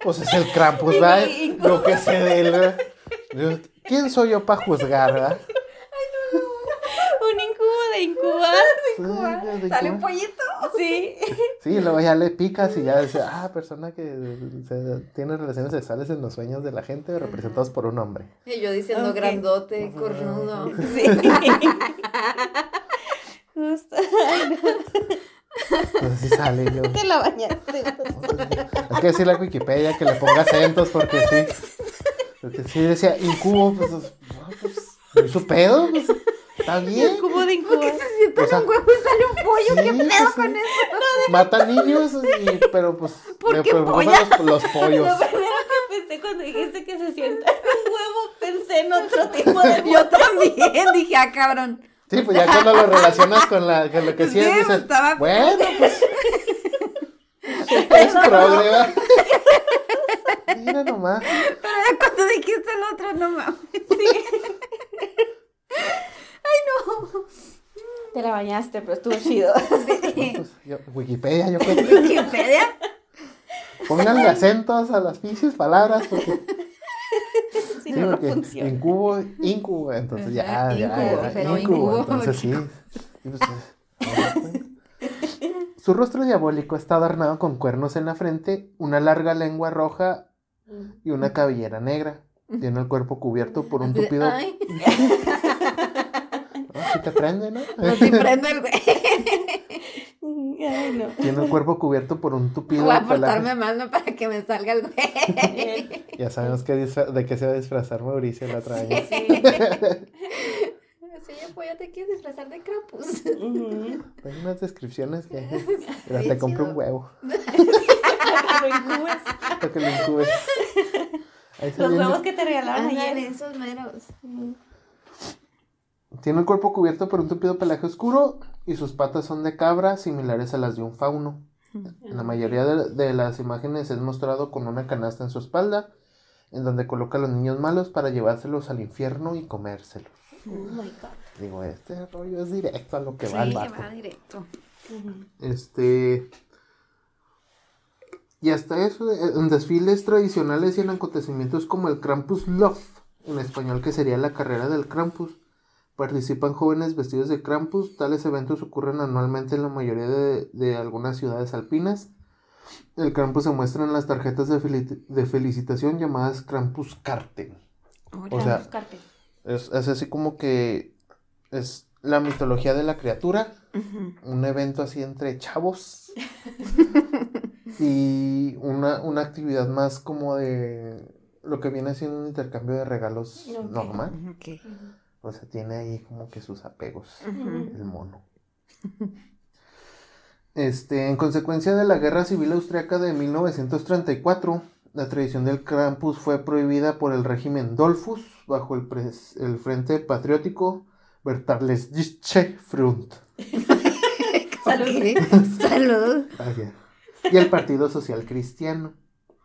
Pues es el Krampus, ¿verdad? Lo que ¿verdad? Yo, ¿Quién soy yo para juzgar, verdad? De incubar. Sí, de Sale un pollito. Sí. Sí, luego ya le picas y ya dice, ah, persona que se- tiene relaciones sexuales en los sueños de la gente representados por un hombre. Y yo diciendo grandote, cornudo. Sí. Justo. Entonces sí sale yo. te la bañaste. Hay que decirle a Wikipedia que le ponga acentos porque sí. Porque sí decía incubo, pues, pues, ¿no hizo pedo? Pues, está bien. Incubo de incubar. Se sienta O sea, en un huevo y sale un pollo. ¿Qué Sí, pedo pues, con sí. eso? Mata niños, y, pero pues ¿Por qué los, los pollos. Lo primero que pensé cuando dijiste que se sienta en un huevo, pensé en otro tipo de Yo también dije, ah, cabrón. Sí, pues ya cuando lo relacionas con, la, con lo que sí, Sí, es, dices, estaba- bueno, pues. es ¿verdad? Mira nomás. Pero ya cuando dijiste el otro, no mames. Te la bañaste, pero estuvo chido. Pues, yo- Wikipedia, yo creo que Wikipedia. pónganle acentos a las pinches palabras porque, sí, no, no porque funciona. incubo, incubo, entonces ya, Ajá, ya, incubo, ya, pero incubo, incubo. entonces sí. Y pues, eh, Su rostro diabólico está adornado con cuernos en la frente, una larga lengua roja y una cabellera negra. Tiene el cuerpo cubierto por un tupido. Sí te prende, ¿no? no se prende el güey. Ay, no. Tiene el cuerpo cubierto por un tupido Voy a portarme más ¿no? para que me salga el güey. Ya sabemos qué disfra- de qué se va a disfrazar Mauricio el otro año. Sí. Sí, pues ya te quieres disfrazar de Krampus. Hay unas descripciones que mira, te compro un huevo Lo incubes. para que lo incubes. Los viene. huevos que te regalaron ayer. esos meros. Tiene el cuerpo cubierto por un tupido pelaje oscuro y sus patas son de cabra similares a las de un fauno. En la mayoría de, de las imágenes es mostrado con una canasta en su espalda en donde coloca a los niños malos para llevárselos al infierno y comérselos. Oh my god. Digo, este rollo es directo a lo que va Sí, el vato. va directo. Este. Y hasta eso, eh, en desfiles tradicionales y en acontecimientos como el Krampus Love, en español que sería la carrera del Krampus, participan jóvenes vestidos de Krampus. Tales eventos ocurren anualmente en la mayoría de, de algunas ciudades alpinas. El Krampus se muestra en las tarjetas de, de felicitación llamadas Krampus Karten. O sea, es, es así como que es la mitología de la criatura un evento así entre chavos y una, una actividad más como de lo que viene siendo un intercambio de regalos normal. Ok. O sea, tiene ahí como que sus apegos, el mono. Este, en consecuencia de la Guerra Civil Austriaca de 1934, la tradición del Krampus fue prohibida por el régimen Dollfuss bajo el, pres- el Frente Patriótico Bertelstische Front. Salud. Salud. Y el Partido Social Cristiano.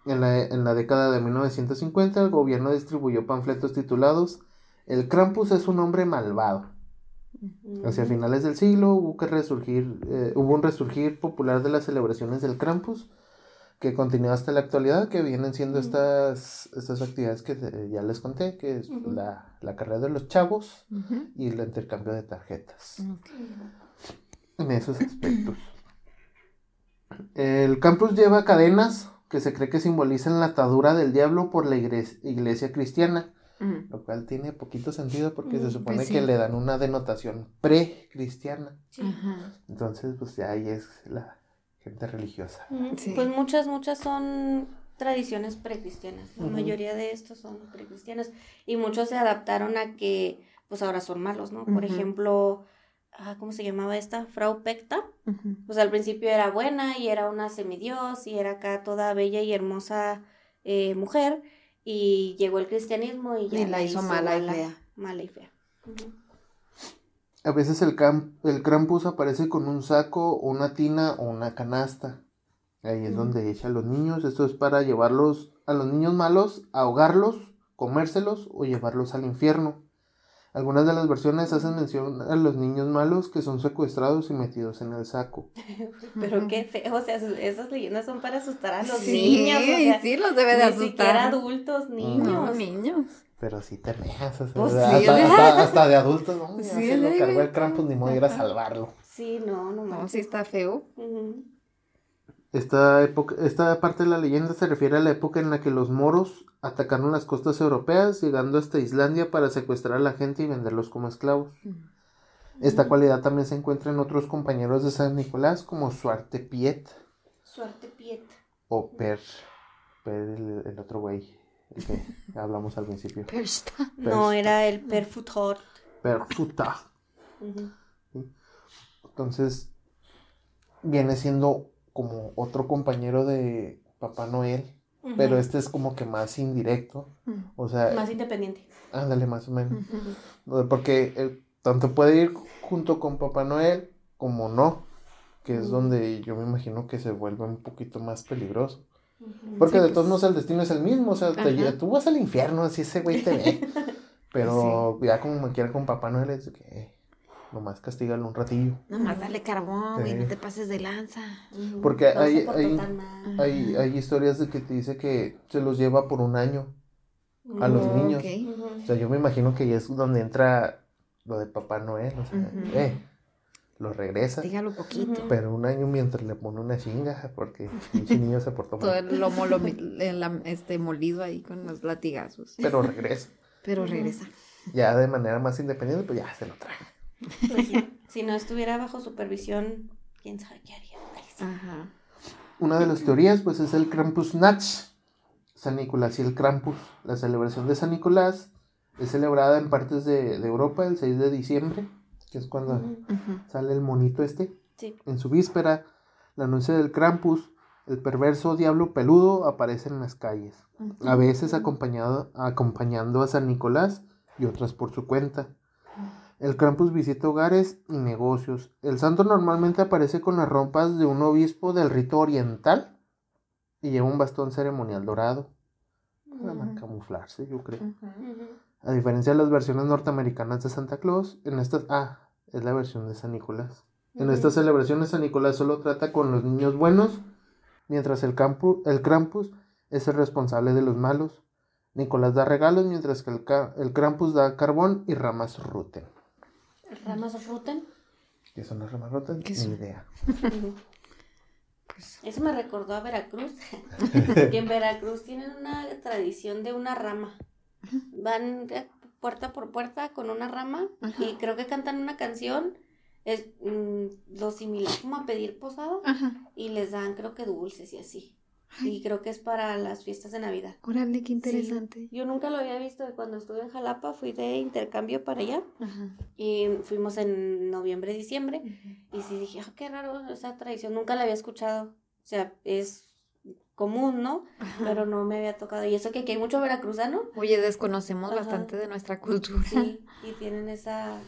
En la, en la década de 1950 el gobierno distribuyó panfletos titulados El Krampus es un hombre malvado. Hacia finales del siglo hubo, que resurgir, eh, hubo un resurgir popular de las celebraciones del Krampus que continúa hasta la actualidad, que vienen siendo estas, estas actividades que ya les conté, que es la, la carrera de los chavos y el intercambio de tarjetas. En esos aspectos. El campus lleva cadenas que se cree que simbolizan la atadura del diablo por la iglesia cristiana, Mm. lo cual tiene poquito sentido porque Mm, se supone pues sí. que le dan una denotación pre-cristiana. Sí. Entonces, pues ya ahí es la gente religiosa. Sí. Pues muchas, muchas son tradiciones precristianas. La mayoría de estos son precristianas. Y muchos se adaptaron a que, pues ahora son malos, ¿no? Por ejemplo, ah, ¿cómo se llamaba esta? Frau Pecta. Pues al principio era buena y era una semidios y era acá toda bella y hermosa eh, mujer. Y llegó el cristianismo y ya Y la hizo mala y fea. Mala y fea. Ujú. A veces el, cam- el Krampus aparece con un saco, una tina o una canasta. Ahí es donde echa a los niños. Esto es para llevarlos a los niños malos, ahogarlos, comérselos o llevarlos al infierno. Algunas de las versiones hacen mención a los niños malos que son secuestrados y metidos en el saco. Pero qué feo, o sea, esas leyendas son para asustar a los Sí, niños. O sea, sí, los debe de ni siquiera asustar. adultos, No, niños. niños. Pero sí te meas, o sea, Pues hasta, sí, hasta- hasta de adultos, ¿no? Sí, se lo cargó el. Krampus, ni modo de ir a salvarlo. Sí, no, no No, sí está feo. Ujú. Esta, época, esta parte de la leyenda se refiere a la época en la que los moros atacaron las costas europeas, llegando hasta Islandia para secuestrar a la gente y venderlos como esclavos. Esta cualidad también se encuentra en otros compañeros de San Nicolás, como Suarte Piet Suerte Piet. o Per. Per, el, el otro güey, el que hablamos al principio. Pero está. No, Persta. era el. Perfuta. Ujú. Entonces, viene siendo como otro compañero de Papá Noel, pero este es como que más indirecto. O sea, Más independiente. ándale más o menos. Porque eh, tanto puede ir junto con Papá Noel como no, que es donde yo me imagino que se vuelve un poquito más peligroso. Porque Sí, de pues. todos modos el destino es el mismo, o sea, te tú vas al infierno, así ese güey te ve. Pero ya como quiera con Papá Noel es que eh, nomás castígalo un ratillo. Nomás dale carbón, güey, Sí. no te pases de lanza. Porque No hay- hay-. Hay, hay historias de que te dice que se los lleva por un año. a los Oh, niños. O sea, yo me imagino que ahí es donde entra lo de Papá Noel, o sea, eh, lo regresa. Dígalo poquito. Pero un año mientras le pone una chinga, porque el niño se portó Todo mal. el lomo lo, el este, molido ahí con los latigazos. Pero regresa. Pero regresa. Ya de manera más independiente, pues ya se lo trae. Pues sí, si no estuviera bajo supervisión, quién sabe qué haría. Ajá. Una de las teorías, pues, es el Krampusnacht. San Nicolás y el Krampus. La celebración de San Nicolás es celebrada en partes de, de Europa el 6 de diciembre, que es cuando sale el monito este. Sí. En su víspera, la noche del Krampus, el perverso diablo peludo aparece en las calles, a veces acompañado, acompañando a San Nicolás y otras por su cuenta. El Krampus visita hogares y negocios. El santo normalmente aparece con las ropas de un obispo del rito oriental y lleva un bastón ceremonial dorado. Ujú. camuflarse, yo creo. A diferencia de las versiones norteamericanas de Santa Claus, en estas... Ah, es la versión de San Nicolás. En estas celebraciones San Nicolás solo trata con los niños buenos, mientras el, campu- el Krampus es el responsable de los malos. Nicolás da regalos, mientras que el, el Krampus da carbón y ramas ruten. Ramas ruten. ¿Qué son las ramas Ni son? idea. Pues, Eso me recordó a Veracruz. que en Veracruz tienen una tradición de una rama. Van de puerta por puerta con una rama Ajá. y creo que cantan una canción. Es mm, lo similar como a pedir posada Ajá. y les dan creo que dulces y así. Y creo que es para las fiestas de Navidad. Órale, qué interesante. Yo nunca lo había visto cuando estuve en Jalapa, fui de intercambio para allá Ajá. y fuimos en noviembre, diciembre y sí dije, ah, qué raro esa tradición, nunca la había escuchado. O sea, es común, ¿no? Ajá. Pero no me había tocado. Y eso que aquí hay mucho veracruzano, Oye, desconocemos Ajá. bastante de nuestra cultura. sí, y tienen esa,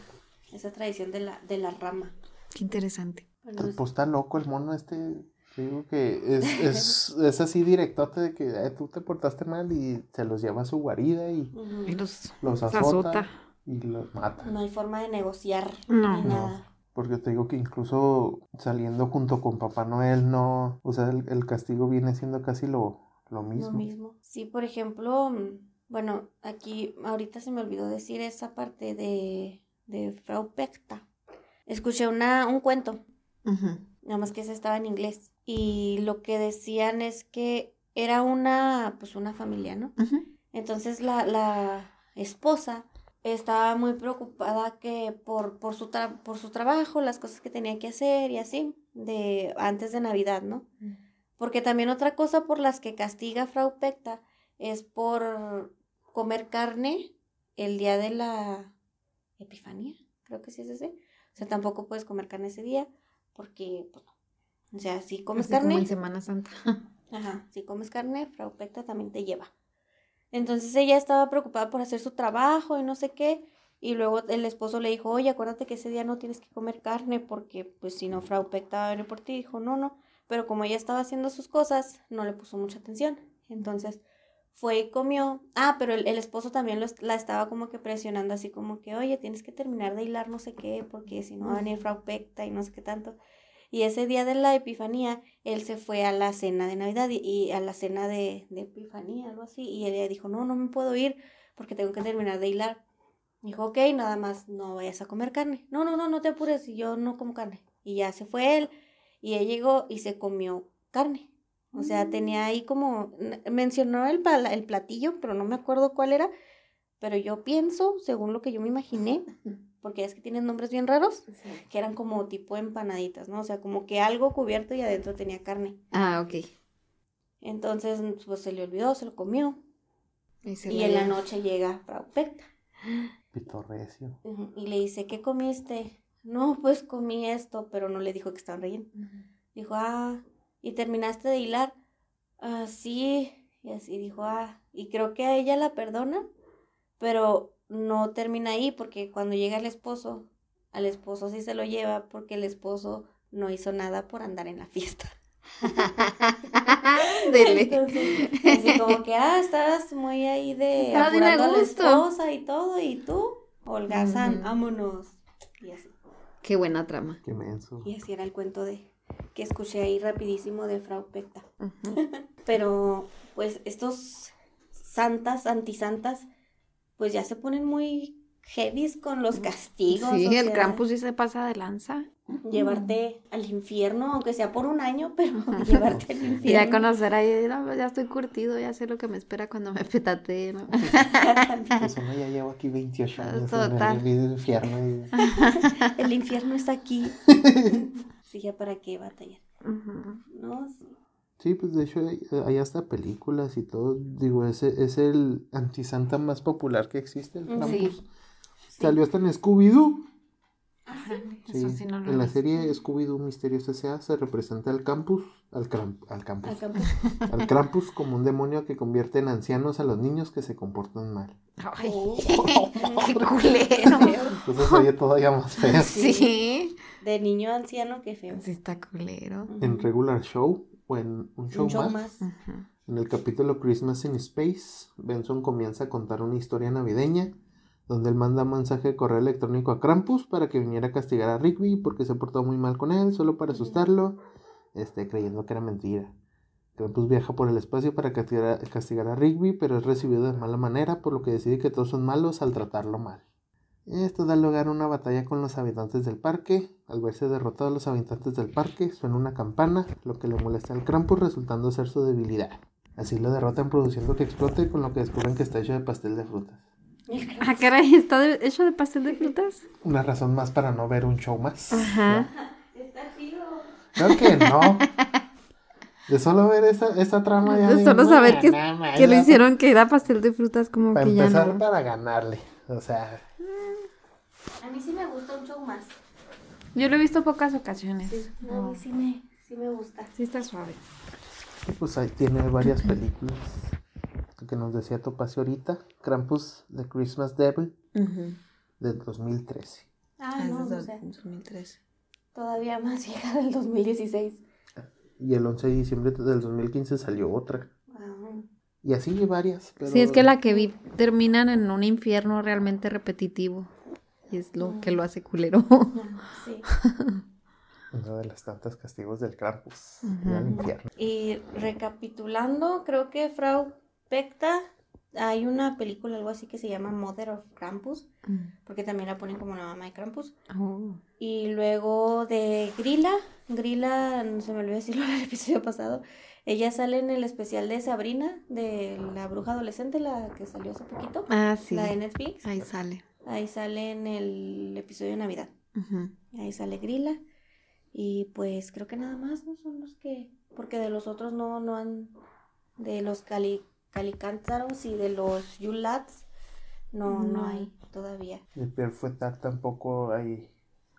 esa tradición de la, de la rama. Qué interesante. Bueno, es- Pues está loco el mono este. Digo que es, es, es así directote de que "Eh, tú te portaste mal y se los lleva a su guarida y los los azota, azota. y los mata. No hay forma de negociar No. ni No. nada. Porque te digo que incluso saliendo junto con Papá Noel, no. O sea, el, el castigo viene siendo casi lo, lo mismo. Lo mismo. Sí, por ejemplo, bueno, aquí ahorita se me olvidó decir esa parte de, de Frau Pecta. Escuché una, un cuento, nada más que ese estaba en inglés. Y lo que decían es que era una, pues una familia, ¿no? Entonces la, la esposa estaba muy preocupada que por, por, su tra- por su trabajo, las cosas que tenía que hacer y así, de antes de Navidad, ¿no? Porque también otra cosa por las que castiga Frau Pecta es por comer carne el día de la Epifanía, creo que sí es ese. O sea, tampoco puedes comer carne ese día porque, pues. O sea, si comes Así como carne, en Semana Santa. Ajá, si comes carne, Frau Pecta también te lleva. Entonces ella estaba preocupada por hacer su trabajo y no sé qué. Y luego el esposo le dijo, oye, acuérdate que ese día no tienes que comer carne porque pues si no Frau Pecta va a venir por ti. Dijo, no, no. Pero como ella estaba haciendo sus cosas, no le puso mucha atención. Entonces fue y comió. Ah, pero el, el esposo también lo la estaba como que presionando así como que, oye, tienes que terminar de hilar no sé qué porque si no va a venir Frau Pecta y no sé qué tanto. Y ese día de la Epifanía, él se fue a la cena de Navidad y, y a la cena de, de Epifanía, algo así. Y ella dijo, no, no me puedo ir porque tengo que terminar de hilar. Dijo, ok, nada más no vayas a comer carne. No, no, no, no te apures, yo no como carne. Y ya se fue él y él llegó y se comió carne. O sea, tenía ahí como, mencionó el, el platillo, pero no me acuerdo cuál era. Pero yo pienso, según lo que yo me imaginé, porque es que tienen nombres bien raros, que eran como tipo empanaditas, ¿no? O sea, como que algo cubierto y adentro tenía carne. Ah, ok. Entonces, pues se le olvidó, se lo comió. Y, se Y la en la noche llega Frau Pecta Pitorrecio. ujú, y le dice, ¿qué comiste? No, pues comí esto, pero no le dijo que estaba relleno. Dijo, ah, ¿y terminaste de hilar? Ah, sí. Y así dijo, ah, y creo que a ella la perdona, pero no termina ahí porque cuando llega el esposo, al esposo sí se lo lleva porque el esposo no hizo nada por andar en la fiesta. Dele. Entonces, así como que, ah, estabas muy ahí de Estaba bien a apurando a la esposa y todo, y tú, holgazán, vámonos. Y así. Qué buena trama. Qué menso. Y así era el cuento de que escuché ahí rapidísimo de Frau Pecta. Pero, pues, estos santas, antisantas, pues ya se ponen muy heavies con los castigos. Sí, o el Krampus sí se pasa de lanza. Llevarte al infierno, aunque sea por un año, pero llevarte al Y infierno. ya conocer ahí, no, ya estoy curtido, ya sé lo que me espera cuando me petate, ¿no? Pues uno ya llevo aquí 28 años en Total. el vida infierno y El infierno está aquí. Sí, ya para qué batallar. Ujú. No, sí. Pues de hecho hay, hay hasta películas y todo. Digo, ese es el antisanta más popular que existe, el Sí. Krampus. Salió hasta en Scooby-Doo. Órale, Sí, Eso sí no lo en la serie Scooby-Doo Misterios S.A. se representa al campus, al, cram- al campus, Al campo. al Krampus como un demonio que convierte en ancianos a los niños que se comportan mal. Ay, Oh. qué culero. Entonces oye todavía más feo. Sí. De niño a anciano, qué feo. Sí está culero. En regular show o en un show, Un show más. En el capítulo Christmas in Space, Benson comienza a contar una historia navideña donde él manda un mensaje de correo electrónico a Krampus para que viniera a castigar a Rigby porque se portó muy mal con él, solo para asustarlo, este, creyendo que era mentira. Krampus viaja por el espacio para castigar a, castigar a Rigby, pero es recibido de mala manera, por lo que decide que todos son malos al tratarlo mal. Esto da lugar a una batalla con los habitantes del parque. Al verse derrotados los habitantes del parque, suena una campana, lo que le molesta al Krampus, resultando ser su debilidad. Así lo derrotan produciendo que explote, con lo que descubren que está hecho de pastel de frutas. Ah, caray, ¿está de- hecho de pastel de frutas? Una razón más para no ver un show más. Ajá. Está chido. Creo que no. De solo ver esa, esa trama ya. De solo "No, saber que, que lo ya". hicieron que era pastel de frutas, como Para que ya empezar, no. para ganarle. O sea, A mí sí me gusta un show más. Yo lo he visto pocas ocasiones. Sí, no, a mí sí me, sí me gusta. Sí está suave. pues ahí tiene varias películas. Que nos decía Topacio ahorita. Krampus, The Christmas Devil, del 2013. Ah, no, es de no sé. 2013. Todavía más vieja del 2016. Y el 11 de diciembre del 2015 salió otra. Y así varias. Pero Sí, es que la que vi terminan en un infierno realmente repetitivo. Y es lo que lo hace culero. sí. Una de las tantas castigos del Krampus. Y recapitulando, creo que Frau Pecta, hay una película, algo así que se llama Mother of Krampus, porque también la ponen como la mamá de Krampus. Oh. Y luego de Grilla, Grilla, no se me olvidó decirlo en el episodio pasado, ella sale en el especial de Sabrina, de la bruja adolescente, la que salió hace poquito, Ah, sí. la de Netflix. Ahí sale. Ahí sale en el episodio de Navidad. Ujú. Ahí sale Grilla. Y pues creo que nada más, ¿no? Son los que. Porque de los otros no, no han. De los cali, calicántaros y de los Yulats. No, no No. hay todavía. De Pierre Fouettard tampoco hay,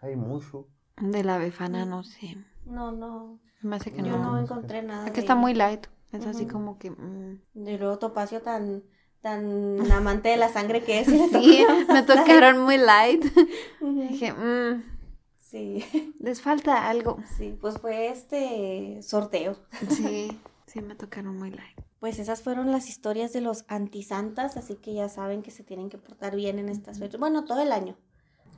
hay mucho. De la befana no sé. No, no. Me hace que Yo no. no encontré nada. Es que está muy light. Es así como que. mm. De luego Topacio tan. Tan amante de la sangre que es. y Sí, me tocaron muy light. Dije, mm, Sí, les falta algo. sí, pues fue este sorteo. Sí, sí, me tocaron muy light. Pues esas fueron las historias de los antisantas, así que ya saben que se tienen que portar bien en estas fechas. Bueno, todo el año.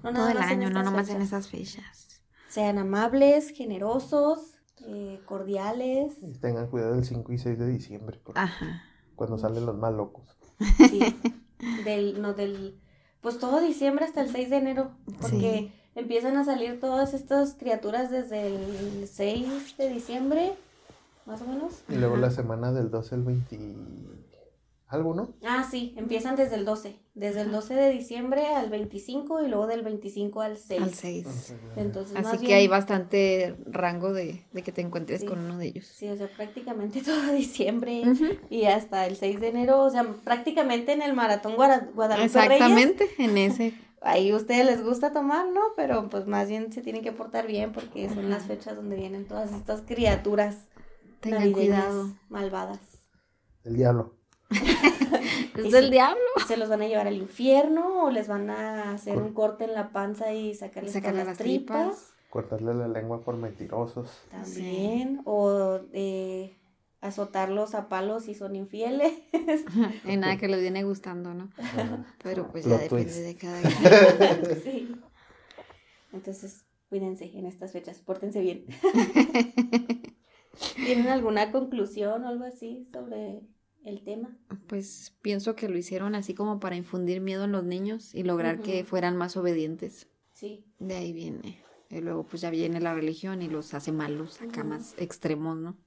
No Todo nada el año, no nomás en esas fechas. Sean amables, generosos, eh, cordiales. Y tengan cuidado del 5 y 6 de diciembre, porque Ajá. cuando salen los más locos. Sí. Del, no, del, pues todo diciembre hasta el 6 de enero, porque empiezan a salir todas estas criaturas desde el 6 de diciembre, más o menos. Y luego Ajá. la semana del 12 al 20. Algo, ¿no? Ah, sí, empiezan desde el 12, desde el 12 de diciembre al 25 y luego del 25 al 6. Al 6. Entonces, Así más que bien- hay bastante rango de, de que te encuentres Sí. con uno de ellos. Sí, o sea, prácticamente todo diciembre y hasta el 6 de enero, o sea, prácticamente en el maratón Guara- Guadalupe Reyes. Exactamente, en ese. Ahí a ustedes les gusta tomar, ¿no? Pero pues más bien se tienen que portar bien porque son las fechas donde vienen todas estas criaturas Tengan cuidado. malvadas. El diablo. Es del sí. diablo. ¿Se los van a llevar al infierno o les van a hacer un corte en la panza y sacarles Sacarle las las tripas? tripas. Cortarle la lengua por mentirosos. También. O eh, azotarlos a palos si son infieles. Y nada que les viene gustando, ¿no? Ajá. Pero pues Plot ya depende twist. de cada quien. sí. Entonces, cuídense en estas fechas, pórtense bien. ¿Tienen alguna conclusión o algo así sobre el tema? Pues pienso que lo hicieron así como para infundir miedo en los niños y lograr que fueran más obedientes. Sí. De ahí viene. Y luego pues ya viene la religión y los hace malos, acá más extremos, ¿no?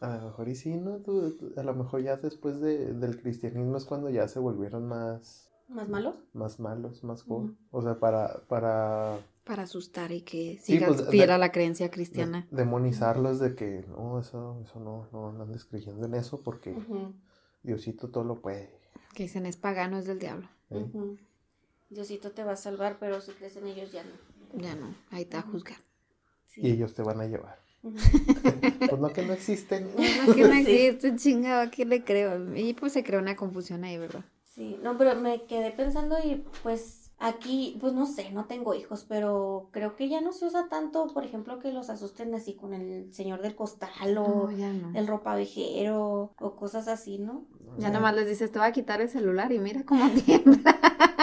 A lo mejor y sí, ¿no? Tú- tú- a lo mejor ya después de, del cristianismo es cuando ya se volvieron más, ¿Más malos? más malos, más Ujú. O sea, para, para Para asustar y que Sí, siga pues, fiel a la creencia cristiana. de- demonizarlos de que no, eso, eso no, no, no andes creyendo en eso porque Diosito todo lo puede. Que dicen es pagano, es del diablo. ¿eh? Diosito te va a salvar, pero si crees en ellos ya no. Ya no, ahí te va a juzgar. Sí. Y ellos te van a llevar. Pues no que no existen. No, que no Sí. existe, chingado, ¿a quién le creo? Y pues se creó una confusión ahí, ¿verdad? Sí, no, pero me quedé pensando y pues Aquí, pues no sé, no tengo hijos, pero creo que ya no se usa tanto, por ejemplo, que los asusten así con el señor del costal o No, no. el ropavejero o cosas así, ¿no? Ya nomás les dices, te voy a quitar el celular y mira cómo tiembla.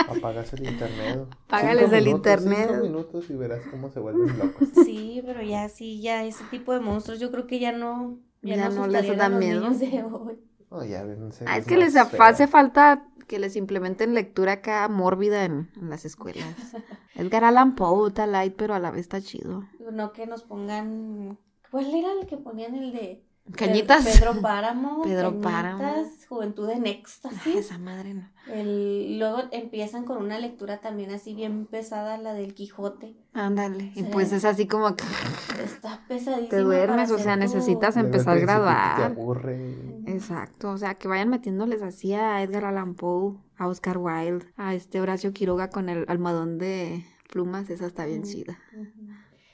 Apagas el internet. Apágales Cinco el minutos, internet. Cinco minutos y verás cómo se vuelven locos. Sí, pero ya sí, ya ese tipo de monstruos yo creo que ya no, ya, Ya no, no les da a los miedo. niños de hoy. No, ya ven, Ah, es que les hace falta que les implementen lectura acá mórbida en, en las escuelas. Edgar Allan Poe está light, pero a la vez está chido. No que nos pongan, ¿cuál era el que ponían el de Cañitas. Pedro Páramo, Pedro Cañitas, Páramo. Juventud en Éxtasis. esa madre no. El, luego empiezan con una lectura también así bien pesada, la del Quijote. Ándale. Y Sí. pues es así como que Está pesadísima. te duermes, para o sea, necesitas empezar a Te graduar. aburre. Exacto, o sea, que vayan metiéndoles así a Edgar Allan Poe, a Oscar Wilde, a este Horacio Quiroga con el almohadón de plumas, esa está bien chida.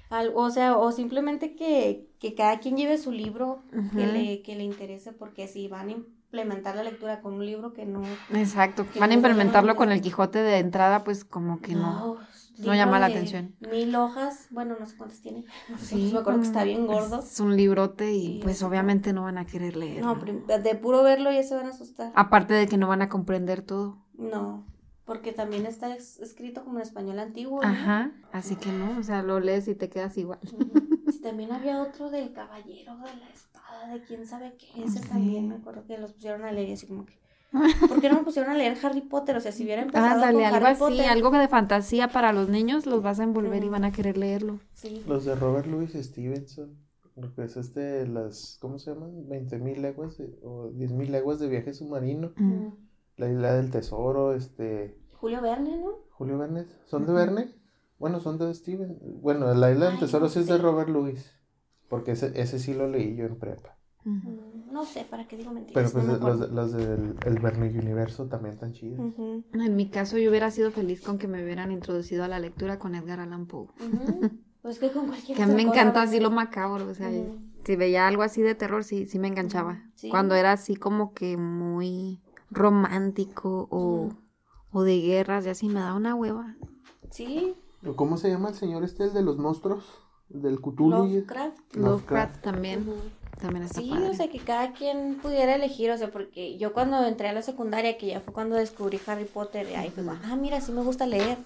Al- o sea, o simplemente que, que cada quien lleve su libro que, le, que le interese, porque si van a implementar la lectura con un libro que no... Exacto, Que van a no implementarlo con el Quijote de entrada, pues como que no. Libro llama la atención. Mil hojas, bueno, no sé cuántas tiene. Sí, me acuerdo que está bien gordo. Es un librote y pues obviamente no van a querer leer. No, de puro verlo ya se van a asustar. Aparte de que no van a comprender todo. No, porque también está es- escrito como en español antiguo. ¿no? Ajá, así que no, o sea, lo lees y te quedas igual. Sí, también había otro del caballero de la espada, de quién sabe qué. Ese Sí. también me acuerdo que los pusieron a leer y así como que. ¿Por qué no me pusieron a leer Harry Potter? O sea, si hubiera empezado Ándale, con algo Harry así, Potter. algo de fantasía para los niños, los vas a envolver y van a querer leerlo. Sí. Los de Robert Louis Stevenson. Lo que es este, las, ¿cómo se llaman? 20.000 leguas de- o 10.000 leguas de viaje submarino. Mm. La isla del tesoro, este, Julio Verne, ¿no? Julio Verne. ¿Son de. Verne? Bueno, son de Steven. Bueno, la isla del Ay, tesoro no sí es de. Robert Louis. Porque ese, ese sí lo leí yo en prepa. Mm, No sé, ¿para qué digo Pero mentiras? pues no los, los del el Verne Universo también están chidos. En mi caso, yo hubiera sido feliz con que me hubieran introducido a la lectura con Edgar Allan Poe. Pues que con cualquier Que a mí me encanta así lo macabro, o sea, si veía algo así de terror, sí, sí me enganchaba. Sí. Cuando era así como que muy romántico o, o de guerras y así, me da una hueva. Sí, ¿O ¿Cómo se llama el señor este, el de los monstruos? El del Cthulhu. Lovecraft. Lovecraft. Lovecraft también. También está Sí, padre. o sea, que cada quien pudiera elegir, o sea, porque yo cuando entré a la secundaria, que ya fue cuando descubrí Harry Potter, y ahí fue, ah, mira, sí me gusta leer.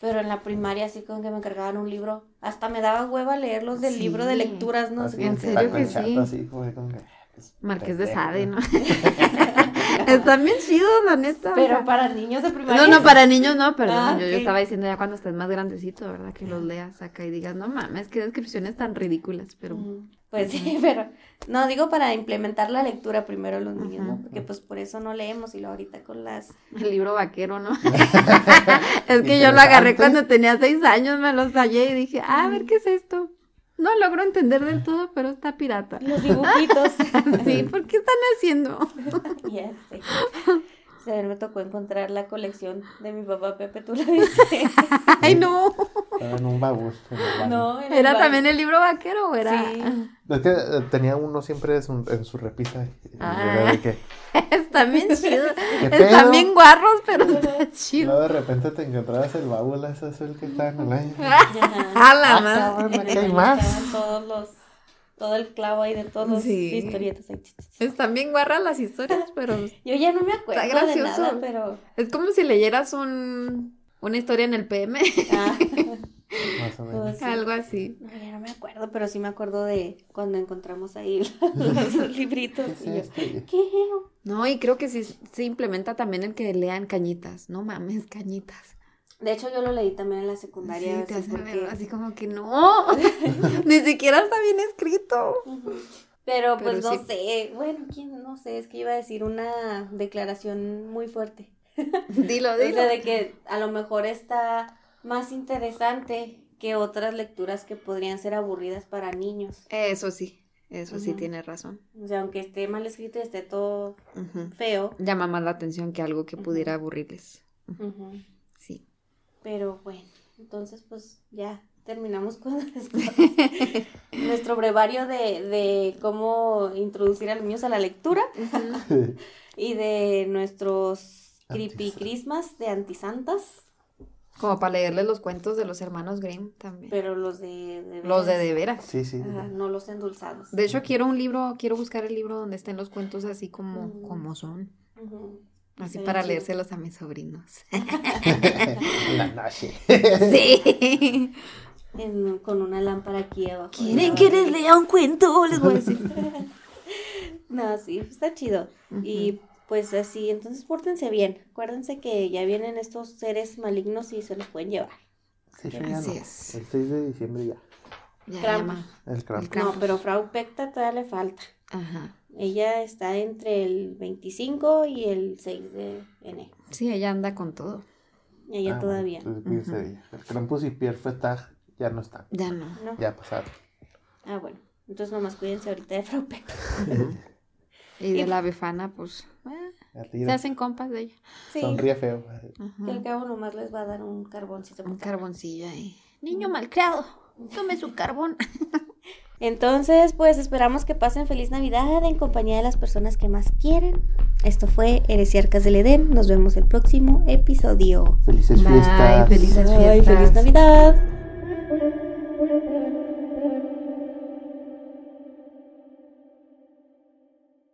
Pero en la primaria, así como que me encargaban un libro, hasta me daba hueva leer los del Sí. libro de lecturas, ¿no? Así, ¿En serio que sí? así, fue como que, pues, Marqués de. Sade, ¿no? Están bien chidos, la neta. o Pero sea. para niños de primaria. No, no, para niños no, perdón. Ah, yo, estaba diciendo ya cuando estés más grandecito, ¿verdad? Que los leas acá y digas, no mames, qué descripciones tan ridículas, pero... Pues sí, pero no digo para implementar la lectura primero los niños. Porque pues por eso no leemos y lo ahorita con las El libro vaquero, ¿no? es que yo lo agarré cuando tenía seis años, me lo hallé y dije, ah, a ver qué es esto. No logro entender del todo, pero está pirata. los dibujitos. Sí, ¿por qué están haciendo? ya sé. O sea, me tocó encontrar la colección de mi papá Pepe, tú la viste. Ay, no. Estaba en un baúl. no, ¿Era ba- también el libro vaquero o era...? Sí. Es que eh, tenía uno siempre en su, en su repisa. y Ah. era de que, Están bien chidos. ¿Qué Están bien guarros, pero está chido. luego de repente te encontrabas el baúl, ese es el que estaba en el año. A la Ah, madre. hay más. todos los, todo el clavo ahí de todos los Sí. historietas. Están bien guarras las historias, pero Yo ya no me acuerdo Está de gracioso. nada, pero... es como si leyeras un, una historia en el PM, ah, Más o menos. pues algo así. No, ya no me acuerdo, pero sí me acuerdo de cuando encontramos ahí los libritos. ¿Qué es y yo, ¿Qué? No, y creo que sí se implementa también el que lean cañitas. No mames, cañitas. De hecho, yo lo leí también en la Sí, secundaria. te así porque- así como que no. Ni siquiera está bien escrito. Pero pues no sí. sé, bueno, quién, no sé, es que iba a decir una declaración muy fuerte. Dilo, O dilo. sea, de que a lo mejor está más interesante que otras lecturas que podrían ser aburridas para niños. Eso sí, eso sí Ujú. tienes razón. O sea, aunque esté mal escrito y esté todo feo. Llama más la atención que algo que pudiera aburrirles. Pero bueno, entonces pues ya terminamos con nuestro, nuestro brevario de, de cómo introducir a los niños a la lectura y de nuestros creepy. Christmas de antisantas. Como para leerles los cuentos de los hermanos Grimm también. Pero los de, de los de veras. de veras. Sí, sí. Ajá, no los endulzados. De hecho, quiero un libro, quiero buscar el libro donde estén los cuentos así como, como son. Ujú. Así para chido. leérselos a mis sobrinos. La noche. sí. En- con una lámpara aquí abajo. ¿Quieren que les lea un cuento? Les voy a decir. No, sí, está chido. Y pues así, entonces pórtense bien. Acuérdense que ya vienen estos seres malignos y se los pueden llevar. Sí, Así no. es. El 6 de diciembre ya. Ya. El Krampus. El Krampus. No, pero Frau Pecta todavía le falta. Ajá. Ella está entre el 25 y el 6 de enero. Sí, ella anda con todo. Ella Ah, todavía. bueno, entonces de ella. El Krampus y Pierre Fetag ya no están. Ya no. ¿No? Ya pasaron. Ah, bueno. Entonces nomás cuídense ahorita de Pecta. Y de la befana, pues, eh, se hacen compas de ella. Sí. Sonríe feo. Que al cabo nomás les va a dar un carboncito. Un carboncillo ahí. Niño malcriado, tome su carbón. Entonces, pues esperamos que pasen feliz Navidad en compañía de las personas que más quieren. Esto fue Heresiarcas del Edén. Nos vemos el próximo episodio. Felices Bye, fiestas. felices Ay, fiestas. feliz Navidad.